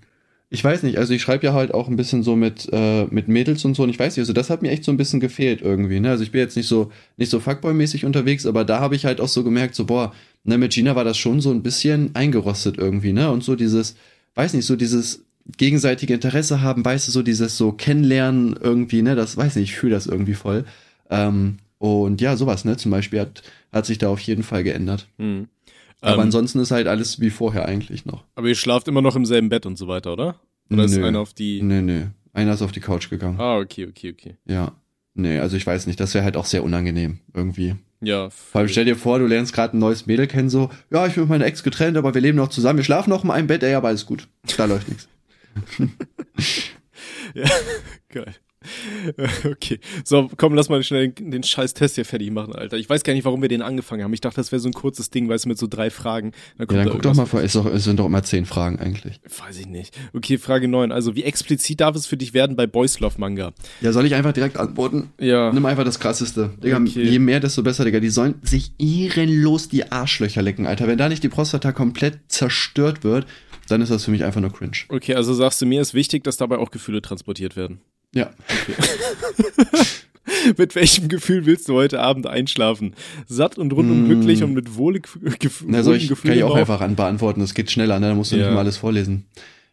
Speaker 2: ich weiß nicht, also ich schreibe ja halt auch ein bisschen so mit, äh, mit Mädels und so und ich weiß nicht, also das hat mir echt so ein bisschen gefehlt irgendwie, ne? Also ich bin jetzt nicht so, nicht so Fuckboy-mäßig unterwegs, aber da habe ich halt auch so gemerkt, so, boah, ne, mit Gina war das schon so ein bisschen eingerostet irgendwie, ne? Und so dieses, weiß nicht, so dieses gegenseitige Interesse haben, weißt du, so dieses so kennenlernen irgendwie, ne? Das weiß nicht, ich fühle das irgendwie voll. Ähm, und ja, sowas, ne? Zum Beispiel hat, hat sich da auf jeden Fall geändert.
Speaker 3: Hm.
Speaker 2: Aber
Speaker 3: Ähm,
Speaker 2: ansonsten ist halt alles wie vorher eigentlich noch.
Speaker 3: aber ihr schlaft immer noch im selben Bett und so weiter, oder? Oder ist
Speaker 2: Nö.
Speaker 3: einer auf die.
Speaker 2: Nee, nee. Einer ist auf die Couch gegangen.
Speaker 3: Ah, okay, okay, okay.
Speaker 2: Ja. Nee, also ich weiß nicht, das wäre halt auch sehr unangenehm irgendwie.
Speaker 3: Ja.
Speaker 2: Vor allem stell dir vor, du lernst gerade ein neues Mädel kennen, so, ja, ich bin mit meiner Ex getrennt, aber wir leben noch zusammen, wir schlafen noch in einem Bett, ey, aber alles gut. Da läuft nichts.
Speaker 3: ja, geil. Okay, so komm, lass mal schnell den, den scheiß Test hier fertig machen, Alter. Ich weiß gar nicht, warum wir den angefangen haben. Ich dachte, das wäre so ein kurzes Ding, weißt du, mit so drei Fragen.
Speaker 2: Dann ja, dann guck doch mal vor, es, es sind doch immer zehn Fragen eigentlich.
Speaker 3: Weiß ich nicht. Okay, Frage neun. Also, wie explizit darf es für dich werden bei Boys Love Manga?
Speaker 2: Ja, soll ich einfach direkt antworten?
Speaker 3: Ja.
Speaker 2: Nimm einfach das krasseste. Digga, okay. je mehr, desto besser, Digga. Die sollen sich ehrenlos die Arschlöcher lecken, Alter. Wenn da nicht die Prostata komplett zerstört wird, dann ist das für mich einfach nur cringe.
Speaker 3: Okay, also sagst du, mir ist wichtig, dass dabei auch Gefühle transportiert werden.
Speaker 2: Ja.
Speaker 3: Okay. mit welchem Gefühl willst du heute Abend einschlafen? Satt und rundum mm. glücklich und mit wohlig
Speaker 2: Gefühlen. Na, soll ich, Gefühl kann ich auch einfach an beantworten. Das geht schneller, ne? Da musst du ja. nicht mal alles vorlesen.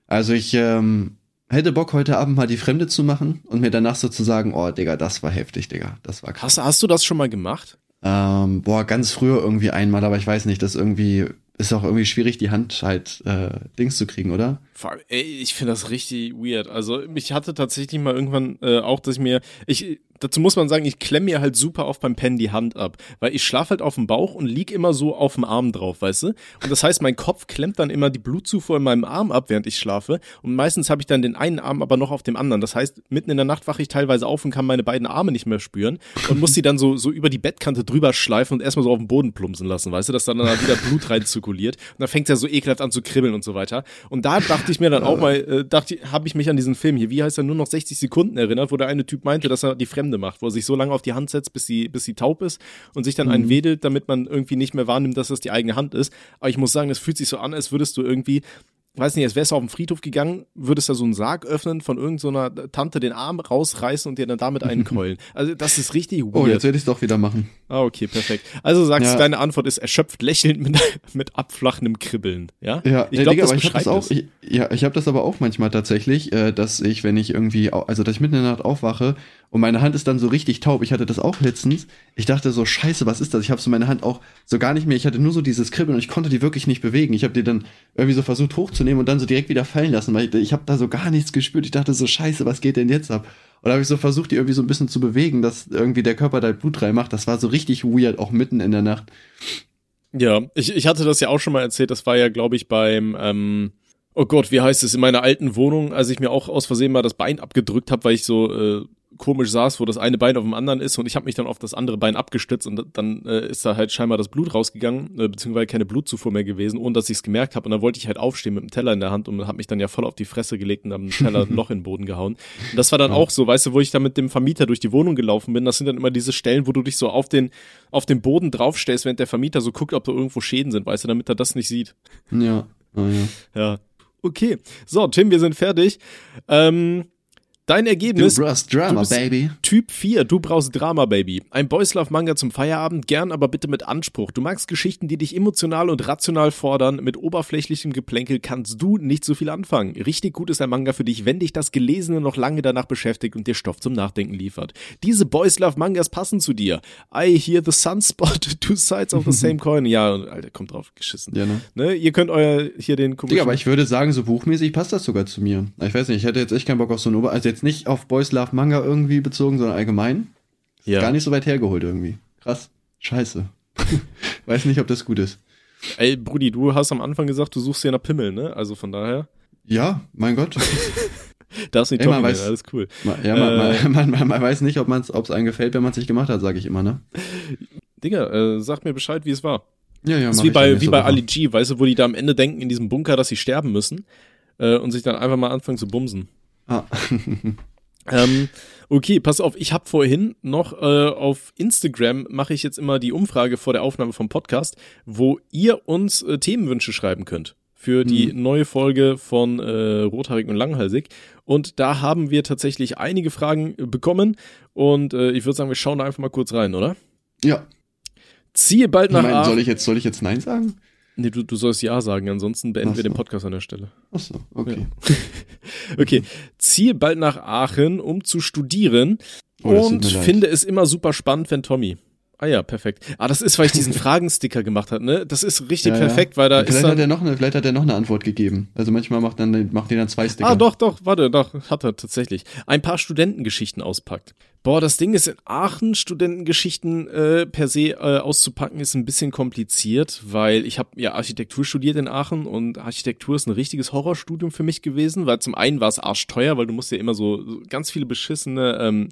Speaker 2: Also ich ähm, hätte Bock, heute Abend mal die Fremde zu machen und mir danach so zu sagen, oh, Digga, das war heftig, Digga. Das war
Speaker 3: krass. Hast, hast du das schon mal gemacht?
Speaker 2: Ähm, boah, ganz früher irgendwie einmal, aber ich weiß nicht, das irgendwie ist auch irgendwie schwierig, die Hand halt äh, Dings zu kriegen, oder?
Speaker 3: Ey, ich finde das richtig weird. Also ich hatte tatsächlich mal irgendwann äh, auch, dass ich mir, ich, dazu muss man sagen, ich klemme mir halt super oft beim Pennen die Hand ab, weil ich schlafe halt auf dem Bauch und lieg immer so auf dem Arm drauf, weißt du? Und das heißt, mein Kopf klemmt dann immer die Blutzufuhr in meinem Arm ab, während ich schlafe. Und meistens habe ich dann den einen Arm aber noch auf dem anderen. Das heißt, mitten in der Nacht wache ich teilweise auf und kann meine beiden Arme nicht mehr spüren und muss sie dann so, so über die Bettkante drüber schleifen und erstmal so auf den Boden plumpsen lassen, weißt du, dass dann, dann wieder Blut rein zirkuliert. Und dann fängt es ja so ekelhaft an zu kribbeln und so weiter. Und da dachte ich mir dann auch mal, äh, dachte, habe ich mich an diesen Film hier, wie heißt er, nur noch 60 Sekunden erinnert, wo der eine Typ meinte, dass er die Fremde macht, wo er sich so lange auf die Hand setzt, bis sie, bis sie taub ist und sich dann mhm. einwedelt, damit man irgendwie nicht mehr wahrnimmt, dass das die eigene Hand ist. Aber ich muss sagen, es fühlt sich so an, als würdest du irgendwie weiß nicht, als wärst du auf den Friedhof gegangen, würdest da so einen Sarg öffnen, von irgendeiner so Tante den Arm rausreißen und dir dann damit einkeulen. Also das ist richtig
Speaker 2: weird. Oh, jetzt werde ich es doch wieder machen.
Speaker 3: Ah, okay, perfekt. Also sagst du, ja. deine Antwort ist erschöpft lächelnd mit, mit abflachendem Kribbeln, ja?
Speaker 2: Ja, ich glaube, das ich habe das auch, ich, ja, ich habe das aber auch manchmal tatsächlich, äh, dass ich, wenn ich irgendwie, also dass ich mitten in der Nacht aufwache und meine Hand ist dann so richtig taub. Ich hatte das auch letztens. Ich dachte so, scheiße, was ist das? Ich habe so meine Hand auch so gar nicht mehr, ich hatte nur so dieses Kribbeln und ich konnte die wirklich nicht bewegen. Ich habe die dann irgendwie so versucht hochzunehmen und dann so direkt wieder fallen lassen, weil ich, ich habe da so gar nichts gespürt. Ich dachte so, scheiße, was geht denn jetzt ab? Und da habe ich so versucht, die irgendwie so ein bisschen zu bewegen, dass irgendwie der Körper da Blut reinmacht. Das war so richtig weird, auch mitten in der Nacht.
Speaker 3: Ja, ich, ich hatte das ja auch schon mal erzählt. Das war ja, glaube ich, beim, ähm, oh Gott, wie heißt es, in meiner alten Wohnung, als ich mir auch aus Versehen mal das Bein abgedrückt habe, weil ich so äh, komisch saß, wo das eine Bein auf dem anderen ist und ich habe mich dann auf das andere Bein abgestützt und dann äh, ist da halt scheinbar das Blut rausgegangen, äh, beziehungsweise keine Blutzufuhr mehr gewesen, ohne dass ich es gemerkt habe und dann wollte ich halt aufstehen mit dem Teller in der Hand und habe mich dann ja voll auf die Fresse gelegt und am Teller ein Loch in den Boden gehauen. Und das war dann ja. auch so, weißt du, wo ich dann mit dem Vermieter durch die Wohnung gelaufen bin, das sind dann immer diese Stellen, wo du dich so auf den auf den Boden draufstellst, während der Vermieter so guckt, ob da irgendwo Schäden sind, weißt du, damit er das nicht sieht.
Speaker 2: Ja. Oh, ja.
Speaker 3: ja. Okay. So, Tim, wir sind fertig. Ähm, Dein Ergebnis.
Speaker 2: Du brauchst Drama, Baby.
Speaker 3: Typ 4, du brauchst Drama, Baby. Ein Boys Love Manga zum Feierabend, gern aber bitte mit Anspruch. Du magst Geschichten, die dich emotional und rational fordern. Mit oberflächlichem Geplänkel kannst du nicht so viel anfangen. Richtig gut ist ein Manga für dich, wenn dich das Gelesene noch lange danach beschäftigt und dir Stoff zum Nachdenken liefert. Diese Boys Love Mangas passen zu dir. I hear the sunspot, two sides of the same coin. Ja, Alter, kommt drauf, geschissen.
Speaker 2: Ja, ne?
Speaker 3: ne? Ihr könnt euer hier den
Speaker 2: Ja, aber ich würde sagen, so buchmäßig passt das sogar zu mir. Ich weiß nicht, ich hätte jetzt echt keinen Bock auf so ein Ober, also jetzt jetzt nicht auf Boys Love Manga irgendwie bezogen, sondern allgemein. Ja. Gar nicht so weit hergeholt irgendwie. Krass. Scheiße. Weiß nicht, ob das gut ist.
Speaker 3: Ey, Brudi, du hast am Anfang gesagt, du suchst ja nach Pimmel, ne? Also von daher.
Speaker 2: Ja, mein Gott.
Speaker 3: Darfst nicht Ey, man weiß, alles cool.
Speaker 2: ja, äh, man, man, man, man, weiß nicht, ob es einem gefällt, wenn man es sich gemacht hat, sage ich immer, ne?
Speaker 3: Digga, äh, sag mir Bescheid, wie es war.
Speaker 2: Ja, ja,
Speaker 3: das ist wie bei, wie bei Ali G, weißt du, wo die da am Ende denken in diesem Bunker, dass sie sterben müssen äh, und sich dann einfach mal anfangen zu bumsen.
Speaker 2: Ah.
Speaker 3: ähm, okay, pass auf, ich habe vorhin noch äh, auf Instagram mache ich jetzt immer die Umfrage vor der Aufnahme vom Podcast, wo ihr uns äh, Themenwünsche schreiben könnt für die mhm. neue Folge von äh, Rothaarig und Langhalsig. Und da haben wir tatsächlich einige Fragen bekommen. Und äh, ich würde sagen, wir schauen da einfach mal kurz rein, oder?
Speaker 2: Ja.
Speaker 3: Ziehe bald nach. Ich
Speaker 2: mein, soll ich jetzt, soll ich jetzt Nein sagen?
Speaker 3: Nee, du, du sollst Ja sagen, ansonsten beenden so. wir den Podcast an der Stelle.
Speaker 2: Ach so, okay.
Speaker 3: Ja. okay, ziehe bald nach Aachen, um zu studieren oh, und finde es immer super spannend, wenn Tommy. Ah ja, perfekt. Ah, das ist, weil ich diesen Fragensticker gemacht habe, ne? Das ist richtig
Speaker 2: Ja,
Speaker 3: perfekt, weil da
Speaker 2: vielleicht
Speaker 3: ist dann,
Speaker 2: hat er noch eine, vielleicht hat er noch eine Antwort gegeben. Also manchmal macht dann macht die dann zwei Sticker.
Speaker 3: Ah, doch, doch, warte, doch, hat er tatsächlich. Ein paar Studentengeschichten auspackt. Boah, das Ding ist in Aachen, Studentengeschichten äh, per se äh, auszupacken, ist ein bisschen kompliziert, weil ich habe ja Architektur studiert in Aachen und Architektur ist ein richtiges Horrorstudium für mich gewesen, weil zum einen war es arschteuer, weil du musst ja immer so, so ganz viele beschissene ähm,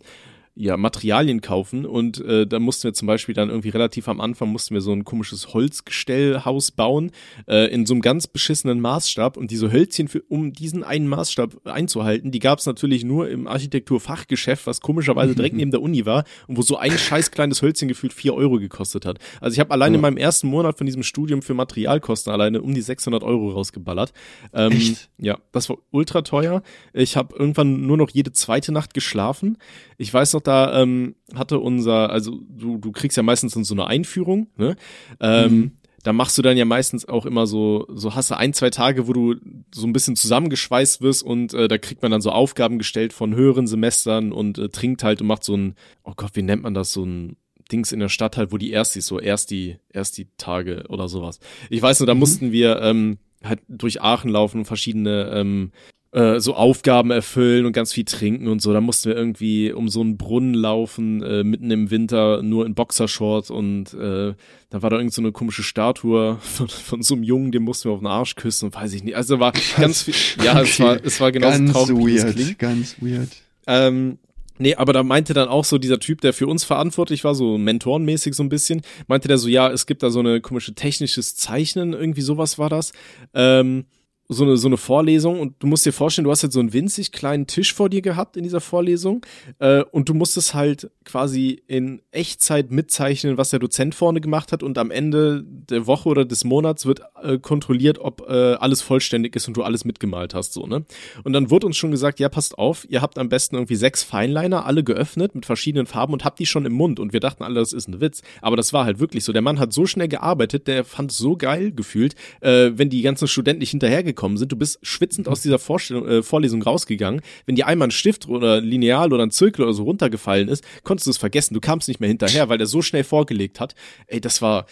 Speaker 3: ja, Materialien kaufen und äh, da mussten wir zum Beispiel dann irgendwie relativ am Anfang mussten wir so ein komisches Holzgestellhaus bauen äh, in so einem ganz beschissenen Maßstab und diese Hölzchen für, um diesen einen Maßstab einzuhalten, die gab es natürlich nur im Architekturfachgeschäft, was komischerweise direkt neben der Uni war und wo so ein scheiß kleines Hölzchen gefühlt vier Euro gekostet hat. Also ich habe alleine in meinem ersten Monat von diesem Studium für Materialkosten alleine um die 600 Euro rausgeballert. Ähm,
Speaker 2: Echt?
Speaker 3: Ja, das war ultra teuer. Ich habe irgendwann nur noch jede zweite Nacht geschlafen. Ich weiß noch, da ähm, hatte unser, also du, du kriegst ja meistens so eine Einführung, ne? Ähm,
Speaker 2: Mhm.
Speaker 3: Da machst du dann ja meistens auch immer so, so hast du ein, zwei Tage, wo du so ein bisschen zusammengeschweißt wirst und äh, da kriegt man dann so Aufgaben gestellt von höheren Semestern und äh, trinkt halt und macht so ein, oh Gott, wie nennt man das, so ein Dings in der Stadt halt, wo die Erstis, so erst die, erst die Tage oder sowas. Ich weiß nur, da mussten wir ähm, halt durch Aachen laufen und verschiedene ähm, äh, so Aufgaben erfüllen und ganz viel trinken und so. Da mussten wir irgendwie um so einen Brunnen laufen, äh, mitten im Winter, nur in Boxershorts und äh, da war da irgend so eine komische Statue von, von so einem Jungen, den mussten wir auf den Arsch küssen und weiß ich nicht. Also war ganz viel, ja, es war, es war genauso
Speaker 2: ganz
Speaker 3: traurig, wie es
Speaker 2: weird,
Speaker 3: klingt.
Speaker 2: ganz weird.
Speaker 3: Ähm, nee, aber da meinte dann auch so dieser Typ, der für uns verantwortlich war, so mentorenmäßig so ein bisschen, meinte der so, ja, es gibt da so eine komische technisches Zeichnen, irgendwie sowas war das. Ähm, so eine, so eine Vorlesung und du musst dir vorstellen, du hast jetzt so einen winzig kleinen Tisch vor dir gehabt in dieser Vorlesung äh, und du musstest halt quasi in Echtzeit mitzeichnen, was der Dozent vorne gemacht hat und am Ende der Woche oder des Monats wird äh, kontrolliert, ob äh, alles vollständig ist und du alles mitgemalt hast, so, ne? Und dann wurde uns schon gesagt, ja, passt auf, ihr habt am besten irgendwie sechs Feinliner, alle geöffnet mit verschiedenen Farben und habt die schon im Mund und wir dachten alle, das ist ein Witz, aber das war halt wirklich so. Der Mann hat so schnell gearbeitet, der fand es so geil gefühlt, äh, wenn die ganzen Studenten nicht hinterhergekommen sind. Du bist schwitzend aus dieser Vorstellung, äh, Vorlesung rausgegangen. Wenn dir einmal ein Stift oder ein Lineal oder ein Zirkel oder so runtergefallen ist, konntest du es vergessen. Du kamst nicht mehr hinterher, weil der so schnell vorgelegt hat. Ey, das war,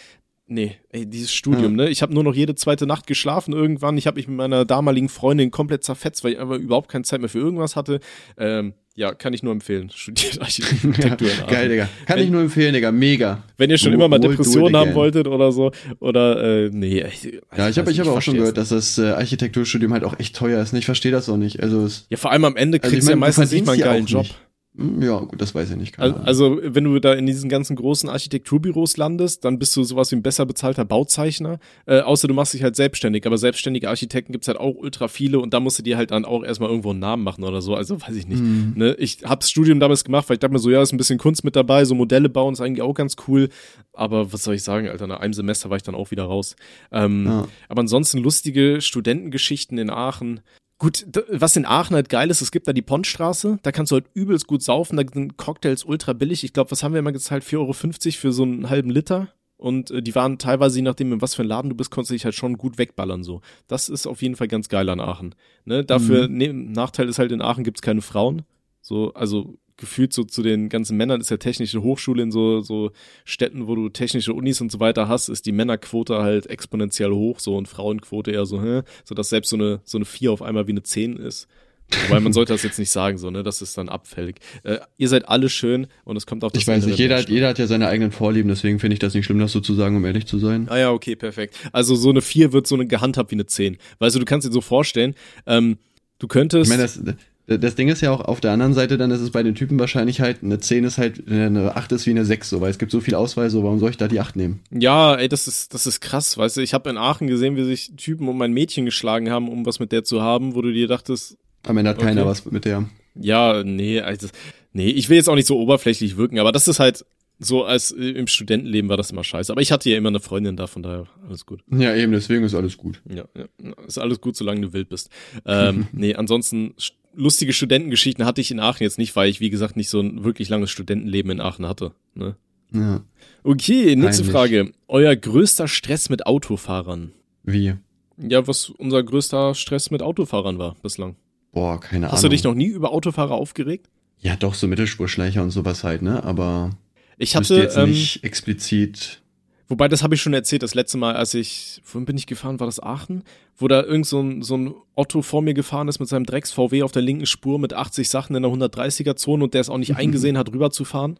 Speaker 3: Nee, ey, dieses Studium, ne? Ich habe nur noch jede zweite Nacht geschlafen irgendwann. Ich habe mich mit meiner damaligen Freundin komplett zerfetzt, weil ich aber überhaupt keine Zeit mehr für irgendwas hatte. Ähm, ja, kann ich nur empfehlen. Studiert Architektur. Aachen.
Speaker 2: Geil, Digga. Kann
Speaker 3: Wenn-
Speaker 2: ich nur empfehlen, Digga. Mega.
Speaker 3: Wenn ihr schon immer mal Depressionen haben wolltet oder so, oder äh, nee. Ich,
Speaker 2: Ja, ich habe ich hab auch schon gehört, dass das äh, Architekturstudium halt auch echt teuer ist. Ich verstehe das auch nicht. Also es,
Speaker 3: Ja, vor allem am Ende
Speaker 2: Also
Speaker 3: kriegst
Speaker 2: ich
Speaker 3: du ja
Speaker 2: mein, du
Speaker 3: meistens nicht mal einen geilen
Speaker 2: ja
Speaker 3: Job.
Speaker 2: nicht. Ja, gut, das weiß ich nicht. keine
Speaker 3: Al-
Speaker 2: Ahnung.
Speaker 3: Also, wenn du da in diesen ganzen großen Architekturbüros landest, dann bist du sowas wie ein besser bezahlter Bauzeichner. Äh, außer du machst dich halt selbstständig. Aber selbstständige Architekten gibt's halt auch ultra viele und da musst du dir halt dann auch erstmal irgendwo einen Namen machen oder so. Also, weiß ich nicht.
Speaker 2: Mhm.
Speaker 3: Ne? Ich hab's Studium damals gemacht, weil ich dachte mir so, ja, ist ein bisschen Kunst mit dabei, so Modelle bauen ist eigentlich auch ganz cool. Aber was soll ich sagen, Alter, nach einem Semester war ich dann auch wieder raus. Ähm,
Speaker 2: Ja.
Speaker 3: Aber ansonsten lustige Studentengeschichten in Aachen. Gut, was in Aachen halt geil ist, es gibt da die Pontstraße, da kannst du halt übelst gut saufen, da sind Cocktails ultra billig. Ich glaube, was haben wir immer gezahlt? 4,50 Euro für so einen halben Liter. Und äh, die waren teilweise, je nachdem, in was für ein Laden du bist, konntest du dich halt schon gut wegballern so. Das ist auf jeden Fall ganz geil an Aachen. Ne? Dafür, ne, Nachteil ist halt, in Aachen gibt's keine Frauen. So, also gefühlt so zu den ganzen Männern ist ja technische Hochschule in so, so Städten, wo du technische Unis und so weiter hast, ist die Männerquote halt exponentiell hoch, so und Frauenquote eher so, hä? so dass selbst so eine, so eine 4 auf einmal wie eine 10 ist. Wobei man sollte das jetzt nicht sagen, so, ne? Das ist dann abfällig. Äh, ihr seid alle schön und es kommt auf das
Speaker 2: ich weiß nicht,
Speaker 3: der
Speaker 2: jeder hat, jeder hat ja seine eigenen Vorlieben, deswegen finde ich das nicht schlimm, das so zu sagen, um ehrlich zu sein.
Speaker 3: Ah ja, okay, perfekt. Also so eine 4 wird so eine gehandhabt wie eine 10. Weißt du, du kannst dir so vorstellen, ähm, du könntest.
Speaker 2: Ich meine, das, das Ding ist ja auch auf der anderen Seite, dann ist es bei den Typen wahrscheinlich halt, eine 10 ist halt, eine 8 ist wie eine 6, so, weil es gibt so viel Auswahl, so, warum soll ich da die 8 nehmen?
Speaker 3: Ja, ey, das ist, das ist krass, weißt du. Ich habe in Aachen gesehen, wie sich Typen um ein Mädchen geschlagen haben, um was mit der zu haben, wo du dir dachtest,
Speaker 2: Am Ende hat keiner
Speaker 3: Okay.
Speaker 2: was mit der.
Speaker 3: ja, nee, also, nee, ich will jetzt auch nicht so oberflächlich wirken, aber das ist halt so, als äh, im Studentenleben war das immer scheiße. Aber ich hatte ja immer eine Freundin da, von daher alles gut.
Speaker 2: Ja, eben, deswegen ist alles gut.
Speaker 3: Ja, ja, ist alles gut, solange du wild bist. Ähm, nee, ansonsten lustige Studentengeschichten hatte ich in Aachen jetzt nicht, weil ich, wie gesagt, nicht so ein wirklich langes Studentenleben in Aachen hatte. Ne?
Speaker 2: Ja.
Speaker 3: Okay, nächste
Speaker 2: Peinlich.
Speaker 3: Frage. Euer größter Stress mit Autofahrern?
Speaker 2: Wie?
Speaker 3: Ja, was unser größter Stress mit Autofahrern war bislang.
Speaker 2: Boah, keine
Speaker 3: Hast
Speaker 2: Ahnung.
Speaker 3: du dich noch nie über Autofahrer aufgeregt?
Speaker 2: Ja, doch, so Mittelspurschleicher und sowas halt, ne? Aber
Speaker 3: Ich hatte,
Speaker 2: jetzt
Speaker 3: ähm,
Speaker 2: nicht explizit.
Speaker 3: Wobei das habe ich schon erzählt, das letzte Mal, als ich, wohin bin ich gefahren, war das Aachen? Wo da irgend so ein, so ein Otto vor mir gefahren ist mit seinem Drecks-VW auf der linken Spur mit 80 Sachen in der 130er-Zone und der es auch nicht eingesehen hat, rüberzufahren.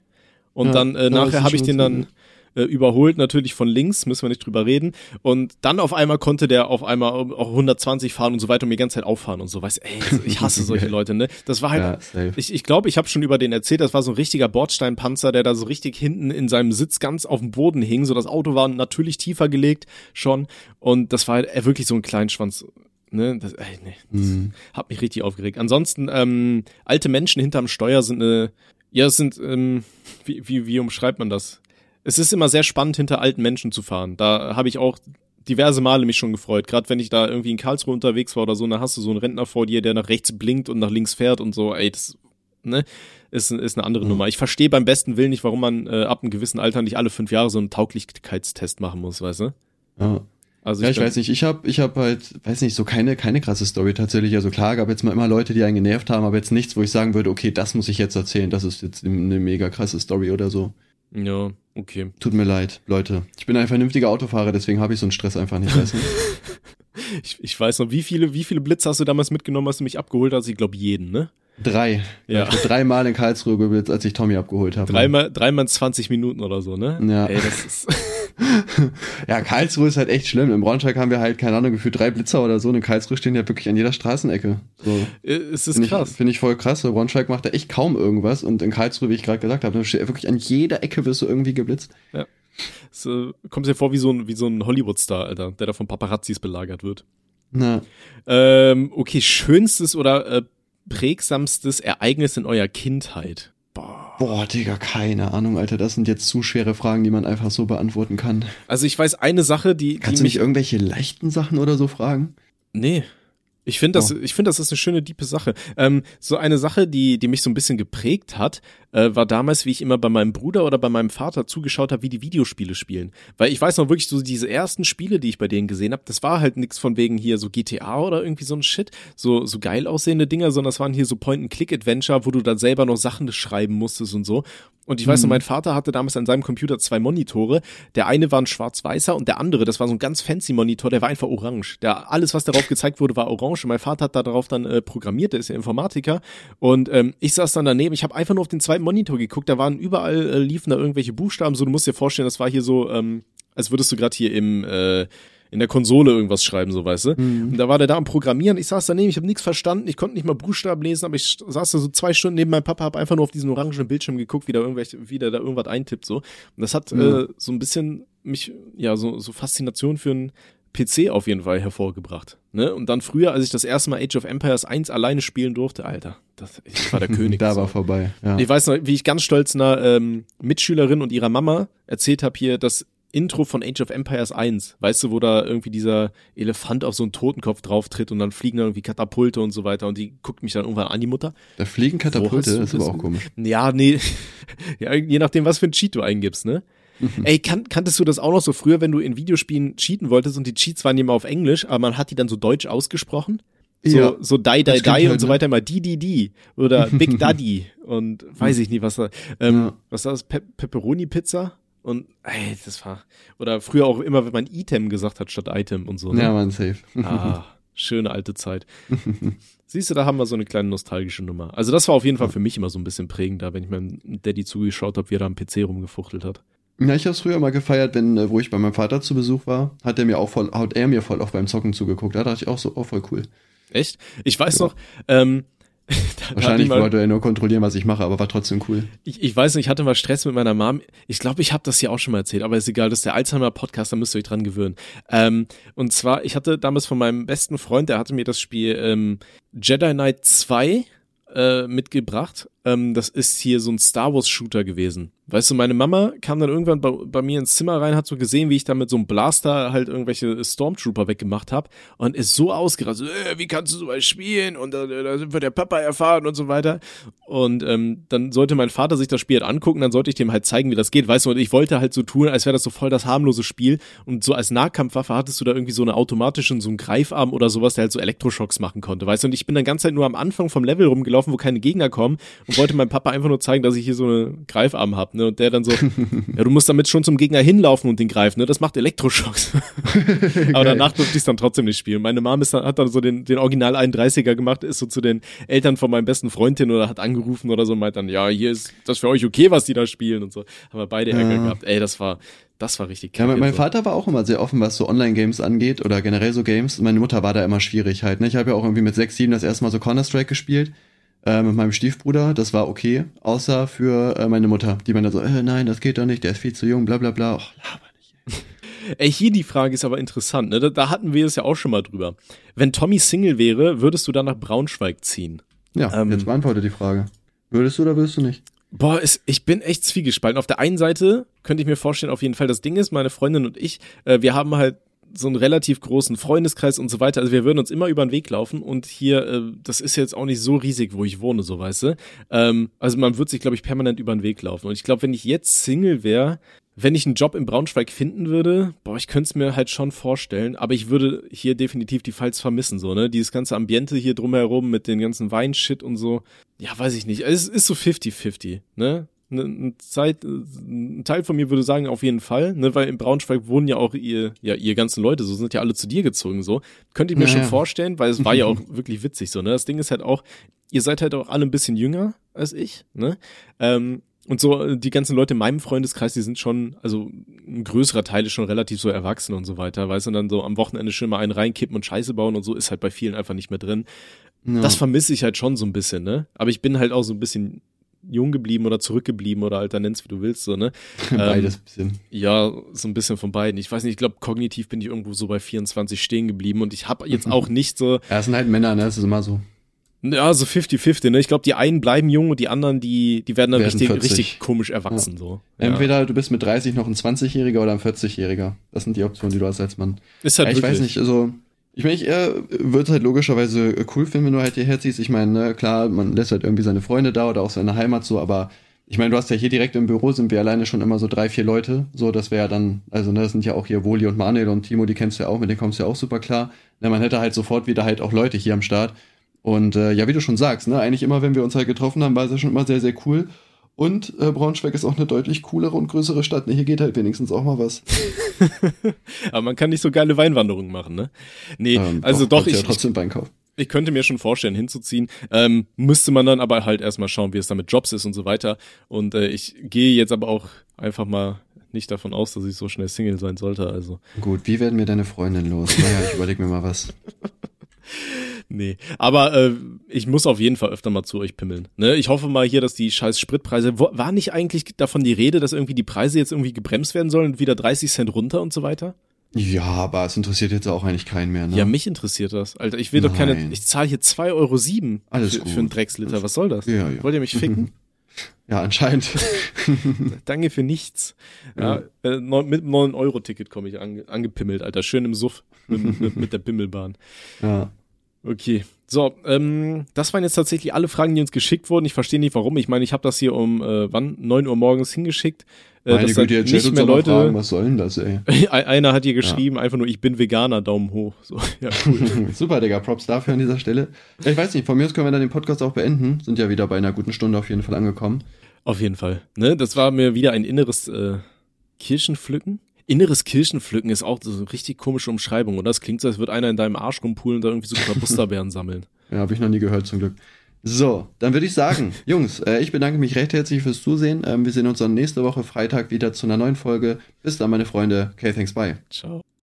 Speaker 3: Und
Speaker 2: Ja,
Speaker 3: dann äh, nachher habe ich den dann äh, überholt, natürlich von links, müssen wir nicht drüber reden. Und dann auf einmal konnte der auf einmal auch 120 fahren und so weiter und mir die ganze Zeit auffahren und so. Weißt ey, ich hasse solche Leute, ne? Das war halt,
Speaker 2: Ja,
Speaker 3: ich ich, glaube, ich habe schon über den erzählt, das war so ein richtiger Bordsteinpanzer, der da so richtig hinten in seinem Sitz ganz auf dem Boden hing. So das Auto war natürlich tiefer gelegt schon. Und das war halt äh, wirklich so ein Kleinschwanz. Ne, das, ey, nee, das
Speaker 2: Mhm.
Speaker 3: hat mich richtig aufgeregt. Ansonsten, ähm, alte Menschen hinterm Steuer sind eine, ja, es sind, ähm, wie, wie, wie umschreibt man das? Es ist immer sehr spannend, hinter alten Menschen zu fahren. Da habe ich auch diverse Male mich schon gefreut. Gerade wenn ich da irgendwie in Karlsruhe unterwegs war oder so, dann hast du so einen Rentner vor dir, der nach rechts blinkt und nach links fährt und so. Ey, das ne, ist, ist eine andere Nummer. Ich verstehe beim besten Willen nicht, warum man äh, ab einem gewissen Alter nicht alle fünf Jahre so einen Tauglichkeitstest machen muss, weißt du?
Speaker 2: Ja.
Speaker 3: Also
Speaker 2: Ja, ich
Speaker 3: glaub-
Speaker 2: weiß nicht, ich habe ich hab halt, weiß nicht, so keine, keine krasse Story tatsächlich. Also klar, gab jetzt mal immer Leute, die einen genervt haben, aber jetzt nichts, wo ich sagen würde, okay, das muss ich jetzt erzählen, das ist jetzt eine mega krasse Story oder so.
Speaker 3: Ja, okay.
Speaker 2: Tut mir leid, Leute. Ich bin ein vernünftiger Autofahrer, deswegen habe ich so einen Stress einfach nicht, weißt du?
Speaker 3: Ich, ich weiß noch, wie viele, wie viele Blitze hast du damals mitgenommen, als du mich abgeholt hast? Ich glaube jeden, ne?
Speaker 2: Drei.
Speaker 3: Ja.
Speaker 2: Ich dreimal in Karlsruhe geblitzt, als ich Tommy abgeholt habe.
Speaker 3: Dreimal, dreimal in 20 Minuten oder so, ne?
Speaker 2: Ja.
Speaker 3: Ey, das ist,
Speaker 2: Ja, Karlsruhe ist halt echt schlimm. Im Braunschweig haben wir halt, keine Ahnung, gefühlt drei Blitzer oder so. Und in Karlsruhe stehen ja wirklich an jeder Straßenecke. So.
Speaker 3: äh, es ist
Speaker 2: Finde ich,
Speaker 3: krass.
Speaker 2: find ich voll krass. Braunschweig macht da echt kaum irgendwas. Und in Karlsruhe, wie ich gerade gesagt habe, da steht wirklich an jeder Ecke wirst du irgendwie geblitzt.
Speaker 3: Es äh, kommt dir vor wie so ein, wie so ein Hollywood-Star, Alter, der da von Paparazzis belagert wird.
Speaker 2: Na,
Speaker 3: Ähm, okay, schönstes oder äh, prägsamstes Ereignis in eurer Kindheit? Boah.
Speaker 2: Digga, keine Ahnung, Alter. Das sind jetzt zu schwere Fragen, die man einfach so beantworten kann.
Speaker 3: Also ich weiß eine Sache, die,
Speaker 2: Kannst
Speaker 3: die
Speaker 2: du
Speaker 3: mich
Speaker 2: irgendwelche leichten Sachen oder so fragen?
Speaker 3: Nee. Ich finde das,
Speaker 2: Oh.
Speaker 3: ich finde das ist eine schöne, diepe Sache. Ähm, so eine Sache, die, die mich so ein bisschen geprägt hat, äh, war damals, wie ich immer bei meinem Bruder oder bei meinem Vater zugeschaut habe, wie die Videospiele spielen. Weil ich weiß noch wirklich so diese ersten Spiele, die ich bei denen gesehen habe, das war halt nix von wegen hier so GTA oder irgendwie so ein Shit, so so geil aussehende Dinger, sondern das waren hier so Point-and-Click-Adventure, wo du dann selber noch Sachen schreiben musstest und so. Und ich weiß noch, mein Vater hatte damals an seinem Computer zwei Monitore. Der eine war ein schwarz-weißer und der andere, das war so ein ganz fancy Monitor, der war einfach orange. Der, alles, was darauf gezeigt wurde, war orange. Und mein Vater hat da darauf dann äh, programmiert, der ist ja Informatiker. Und ähm, ich saß dann daneben, ich habe einfach nur auf den zweiten Monitor geguckt, da waren überall, äh, liefen da irgendwelche Buchstaben. So, du musst dir vorstellen, das war hier so, ähm, als würdest du gerade hier im äh, in der Konsole irgendwas schreiben, so weißt du. Und da war der da am Programmieren. Ich saß daneben, ich habe nichts verstanden, ich konnte nicht mal Buchstaben lesen, aber ich saß da so zwei Stunden neben meinem Papa, habe einfach nur auf diesen orangenen Bildschirm geguckt, wie der irgendwelche, wie der da irgendwas eintippt so. Und das hat
Speaker 2: Ja.
Speaker 3: äh, so ein bisschen mich, ja, so, so Faszination für einen PC auf jeden Fall hervorgebracht. Ne? Und dann früher, als ich das erste Mal Age of Empires 1 alleine spielen durfte, Alter, das, ich war der König.
Speaker 2: da
Speaker 3: so.
Speaker 2: war vorbei. Ja.
Speaker 3: Ich weiß noch, wie ich ganz stolz einer ähm, Mitschülerin und ihrer Mama erzählt habe hier das Intro von Age of Empires 1. Weißt du, wo da irgendwie dieser Elefant auf so einen Totenkopf drauf tritt und dann fliegen da irgendwie Katapulte und so weiter und die guckt mich dann irgendwann an, die Mutter.
Speaker 2: Da fliegen Katapulte, ist aber auch komisch.
Speaker 3: Ja, nee. ja, je nachdem, was für ein Cheat du eingibst, ne? Ey, kan kanntest du das auch noch so früher, wenn du in Videospielen cheaten wolltest und die Cheats waren immer auf Englisch, aber man hat die dann so deutsch ausgesprochen? So,
Speaker 2: Ja.
Speaker 3: so die, die, die und
Speaker 2: halt,
Speaker 3: so
Speaker 2: ne?
Speaker 3: weiter immer die, die, die oder Big Daddy und weiß ich nicht, was da, ähm,
Speaker 2: Ja.
Speaker 3: was war das, Pe Pepperoni-Pizza? Und, ey, das war, oder früher auch immer, wenn man Item gesagt hat statt Item und so. Ne?
Speaker 2: Ja, man, safe.
Speaker 3: Ah, schöne alte Zeit. Siehst du, da haben wir so eine kleine nostalgische Nummer. Also das war auf jeden Fall für mich immer so ein bisschen prägender, wenn ich meinem Daddy zugeschaut habe, wie er da am PC rumgefuchtelt hat.
Speaker 2: Ja, ich hab's früher mal gefeiert, wenn, äh, wo ich bei meinem Vater zu Besuch war, hat er mir auch voll, hat er mir voll auch beim Zocken zugeguckt. Da dachte ich auch so, oh, voll cool.
Speaker 3: Echt? Ich weiß noch, ähm,
Speaker 2: Wahrscheinlich
Speaker 3: mal,
Speaker 2: wollte er nur kontrollieren, was ich mache, aber war trotzdem cool.
Speaker 3: ich, ich weiß nicht, ich hatte mal Stress mit meiner Mom. Ich glaube, ich habe das hier auch schon mal erzählt, aber ist egal, das ist der Alzheimer-Podcast, da müsst ihr euch dran gewöhnen. Ähm, und zwar, ich hatte damals von meinem besten Freund, der hatte mir das Spiel ähm, Jedi Knight 2 äh, mitgebracht. Ähm, das ist hier so ein Star Wars Shooter gewesen. Weißt du, meine Mama kam dann irgendwann bei, bei mir ins Zimmer rein, hat so gesehen, wie ich da mit so einem Blaster halt irgendwelche Stormtrooper weggemacht habe und ist so ausgerastet, äh, wie kannst du sowas spielen? Und äh, da sind wir der Papa erfahren und so weiter. Und ähm, dann sollte mein Vater sich das Spiel halt angucken, dann sollte ich dem halt zeigen, wie das geht, weißt du, und ich wollte halt so tun, als wäre das so voll das harmlose Spiel. Und so als Nahkampfwaffe hattest du da irgendwie so eine automatische, so einen Greifarm oder sowas, der halt so Elektroschocks machen konnte, weißt du, und ich bin dann ganze Zeit nur am Anfang vom Level rumgelaufen, wo keine Gegner kommen. Und wollte mein Papa einfach nur zeigen, dass ich hier so eine Greifarm hab, ne? Und der dann so, ja, du musst damit schon zum Gegner hinlaufen und den greifen, ne? Das macht Elektroschocks. Aber danach durfte ich es dann trotzdem nicht spielen. Meine Mom ist dann, hat dann so den, den Original 31er gemacht, ist so zu den Eltern von meinem besten Freund hin oder hat angerufen oder so und meint dann, ja, hier ist das für euch okay, was die da spielen und so. Haben wir beide Ärger
Speaker 2: Ja.
Speaker 3: gehabt. Ey, das war, das war richtig
Speaker 2: Ja,
Speaker 3: kacke.
Speaker 2: mein, mein
Speaker 3: so.
Speaker 2: Vater war auch immer sehr offen, was so Online-Games angeht oder generell so Games. Meine Mutter war da immer schwierig halt. Ne? Ich habe ja auch irgendwie mit 6, 7 das erste Mal so Counter-Strike gespielt äh, mit meinem Stiefbruder. Das war okay, außer für äh, meine Mutter. Die meinte so, äh, nein, das geht doch nicht, der ist viel zu jung, bla bla bla. Och, laber nicht.
Speaker 3: Ey, hier die Frage ist aber interessant, ne? Da, da hatten wir es ja auch schon mal drüber. Wenn Tommy Single wäre, würdest du dann nach Braunschweig ziehen?
Speaker 2: Ja,
Speaker 3: Ähm.
Speaker 2: jetzt beantworte die Frage. Würdest du oder würdest du nicht?
Speaker 3: Boah, es, ich bin echt zwiegespalten. Auf der einen Seite könnte ich mir vorstellen, auf jeden Fall, das Ding ist, meine Freundin und ich, äh, wir haben halt so einen relativ großen Freundeskreis und so weiter. Also wir würden uns immer über den Weg laufen und hier, äh, das ist jetzt auch nicht so riesig, wo ich wohne, so weißt du. Ähm, also man wird sich, glaube ich, permanent über den Weg laufen. Und ich glaube, wenn ich jetzt Single wäre, wenn ich einen Job in Braunschweig finden würde, boah, ich könnte es mir halt schon vorstellen, aber ich würde hier definitiv die Pfalz vermissen, so, ne? Dieses ganze Ambiente hier drumherum mit den ganzen Weinshit und so. Ja, weiß ich nicht. Es ist so 50-50, ne? Ne- Eine Zeit, ein Teil von mir würde sagen, auf jeden Fall, ne, weil in Braunschweig wohnen ja auch ihr, ja, ihr ganzen Leute, so sind ja alle zu dir gezogen, so. Könnte ich mir
Speaker 2: Naja.
Speaker 3: schon vorstellen, weil es war ja auch wirklich witzig, so, ne. Das Ding ist halt auch, ihr seid halt auch alle ein bisschen jünger als ich, ne. Ähm, und so, äh, die ganzen Leute in meinem Freundeskreis, die sind schon, also ein größerer Teil ist schon relativ so erwachsen und so weiter, weißt du, und dann so am Wochenende schon mal einen reinkippen und Scheiße bauen und so ist halt bei vielen einfach nicht mehr drin.
Speaker 2: Ja.
Speaker 3: Das vermisse ich halt schon so ein bisschen, ne? Aber ich bin halt auch so ein bisschen jung geblieben oder zurückgeblieben oder alter nenn's wie du willst, so, ne?
Speaker 2: Beides ein bisschen.
Speaker 3: Ja, so ein bisschen von beiden. Ich weiß nicht, ich glaube, kognitiv bin ich irgendwo so bei 24 stehen geblieben und ich habe jetzt auch nicht so,
Speaker 2: Ja, es sind halt Männer, ne? Das ist immer so.
Speaker 3: ja, so 50-50, ne? Ich glaube, die einen bleiben jung und die anderen, die, die werden dann
Speaker 2: Werden
Speaker 3: richtig,
Speaker 2: 40.
Speaker 3: richtig komisch erwachsen, so. Ja.
Speaker 2: Entweder du bist mit 30 noch ein 20-Jähriger oder ein 40-Jähriger. Das sind die Optionen, die du hast als Mann.
Speaker 3: Ist halt
Speaker 2: ja, ich
Speaker 3: wirklich.
Speaker 2: weiß nicht, also ich meine, ich äh, würde halt logischerweise äh, cool finden, wenn du halt hierher ziehst. Ich meine, ne, klar, man lässt halt irgendwie seine Freunde da oder auch seine Heimat so, aber ich meine, du hast ja hier direkt im Büro sind wir alleine schon immer so drei, vier Leute. So, das wäre ja dann, also ne, das sind ja auch hier Woli und Manuel und Timo, die kennst du ja auch, mit denen kommst du ja auch super klar. Ne, man hätte halt sofort wieder halt auch Leute hier am Start. Und äh, ja, wie du schon sagst, ne, eigentlich immer, wenn wir uns halt getroffen haben, war es ja schon immer sehr, sehr cool. Und äh, Braunschweig ist auch eine deutlich coolere und größere Stadt. Ne, hier geht halt wenigstens auch mal was.
Speaker 3: Aber man kann nicht so geile Weinwanderungen machen, ne? Nee,
Speaker 2: Ähm,
Speaker 3: also doch,
Speaker 2: kannst
Speaker 3: ich,
Speaker 2: ja trotzdem Wein kaufen.
Speaker 3: ich könnte mir schon vorstellen, hinzuziehen. Ähm, müsste man dann aber halt erstmal schauen, wie es da mit Jobs ist und so weiter. Und äh, ich gehe jetzt aber auch einfach mal nicht davon aus, dass ich so schnell Single sein sollte. Also,
Speaker 2: Gut, wie werden wir deine Freundin los? Naja, ich überleg mir mal was.
Speaker 3: nee. Aber äh, ich muss auf jeden Fall öfter mal zu euch pimmeln. Ne? Ich hoffe mal hier, dass die scheiß Spritpreise. Wo, war nicht eigentlich davon die Rede, dass irgendwie die Preise jetzt irgendwie gebremst werden sollen und wieder 30 Cent runter und so weiter?
Speaker 2: Ja, aber es interessiert jetzt auch eigentlich keinen mehr, ne?
Speaker 3: Ja, mich interessiert das. Alter, ich will doch keine.
Speaker 2: Nein.
Speaker 3: Ich zahle hier 2,07 Euro sieben
Speaker 2: Alles
Speaker 3: für,
Speaker 2: gut.
Speaker 3: für einen Drecksliter. Was soll das?
Speaker 2: Ja, ja.
Speaker 3: Wollt ihr mich ficken?
Speaker 2: Ja, anscheinend.
Speaker 3: Danke für nichts. Ja, äh, neun, mit einem 9-Euro-Ticket komme ich ange, angepimmelt, Alter. Schön im Suff mit, mit, mit der Bimmelbahn.
Speaker 2: ja.
Speaker 3: Okay. So, ähm, das waren jetzt tatsächlich alle Fragen, die uns geschickt wurden. Ich verstehe nicht, warum. Ich meine, ich habe das hier um äh, wann? 9 Uhr morgens hingeschickt. Äh,
Speaker 2: Meine Güte, jetzt stellt
Speaker 3: nicht mehr Leute.
Speaker 2: Fragen, was soll denn das, ey?
Speaker 3: Einer hat hier geschrieben, einfach nur, ich bin Veganer, Daumen hoch. So, ja, cool.
Speaker 2: Super, Digga, Props dafür an dieser Stelle. Ja, ich weiß nicht, von mir aus können wir dann den Podcast auch beenden. Sind ja wieder bei einer guten Stunde auf jeden Fall angekommen.
Speaker 3: Auf jeden Fall. Ne, das war mir wieder ein inneres äh, Kirschenpflücken. Inneres Kirschenpflücken ist auch so eine richtig komische Umschreibung, oder? Das klingt so, als würde einer in deinem Arsch rumpulen und da irgendwie so Busterbeeren sammeln.
Speaker 2: Ja, habe ich noch nie gehört, zum Glück. So, dann würde ich sagen, Jungs, äh, ich bedanke mich recht herzlich fürs Zusehen. Ähm, wir sehen uns dann nächste Woche Freitag wieder zu einer neuen Folge. Bis dann, meine Freunde. Okay, thanks, bye.
Speaker 3: Ciao.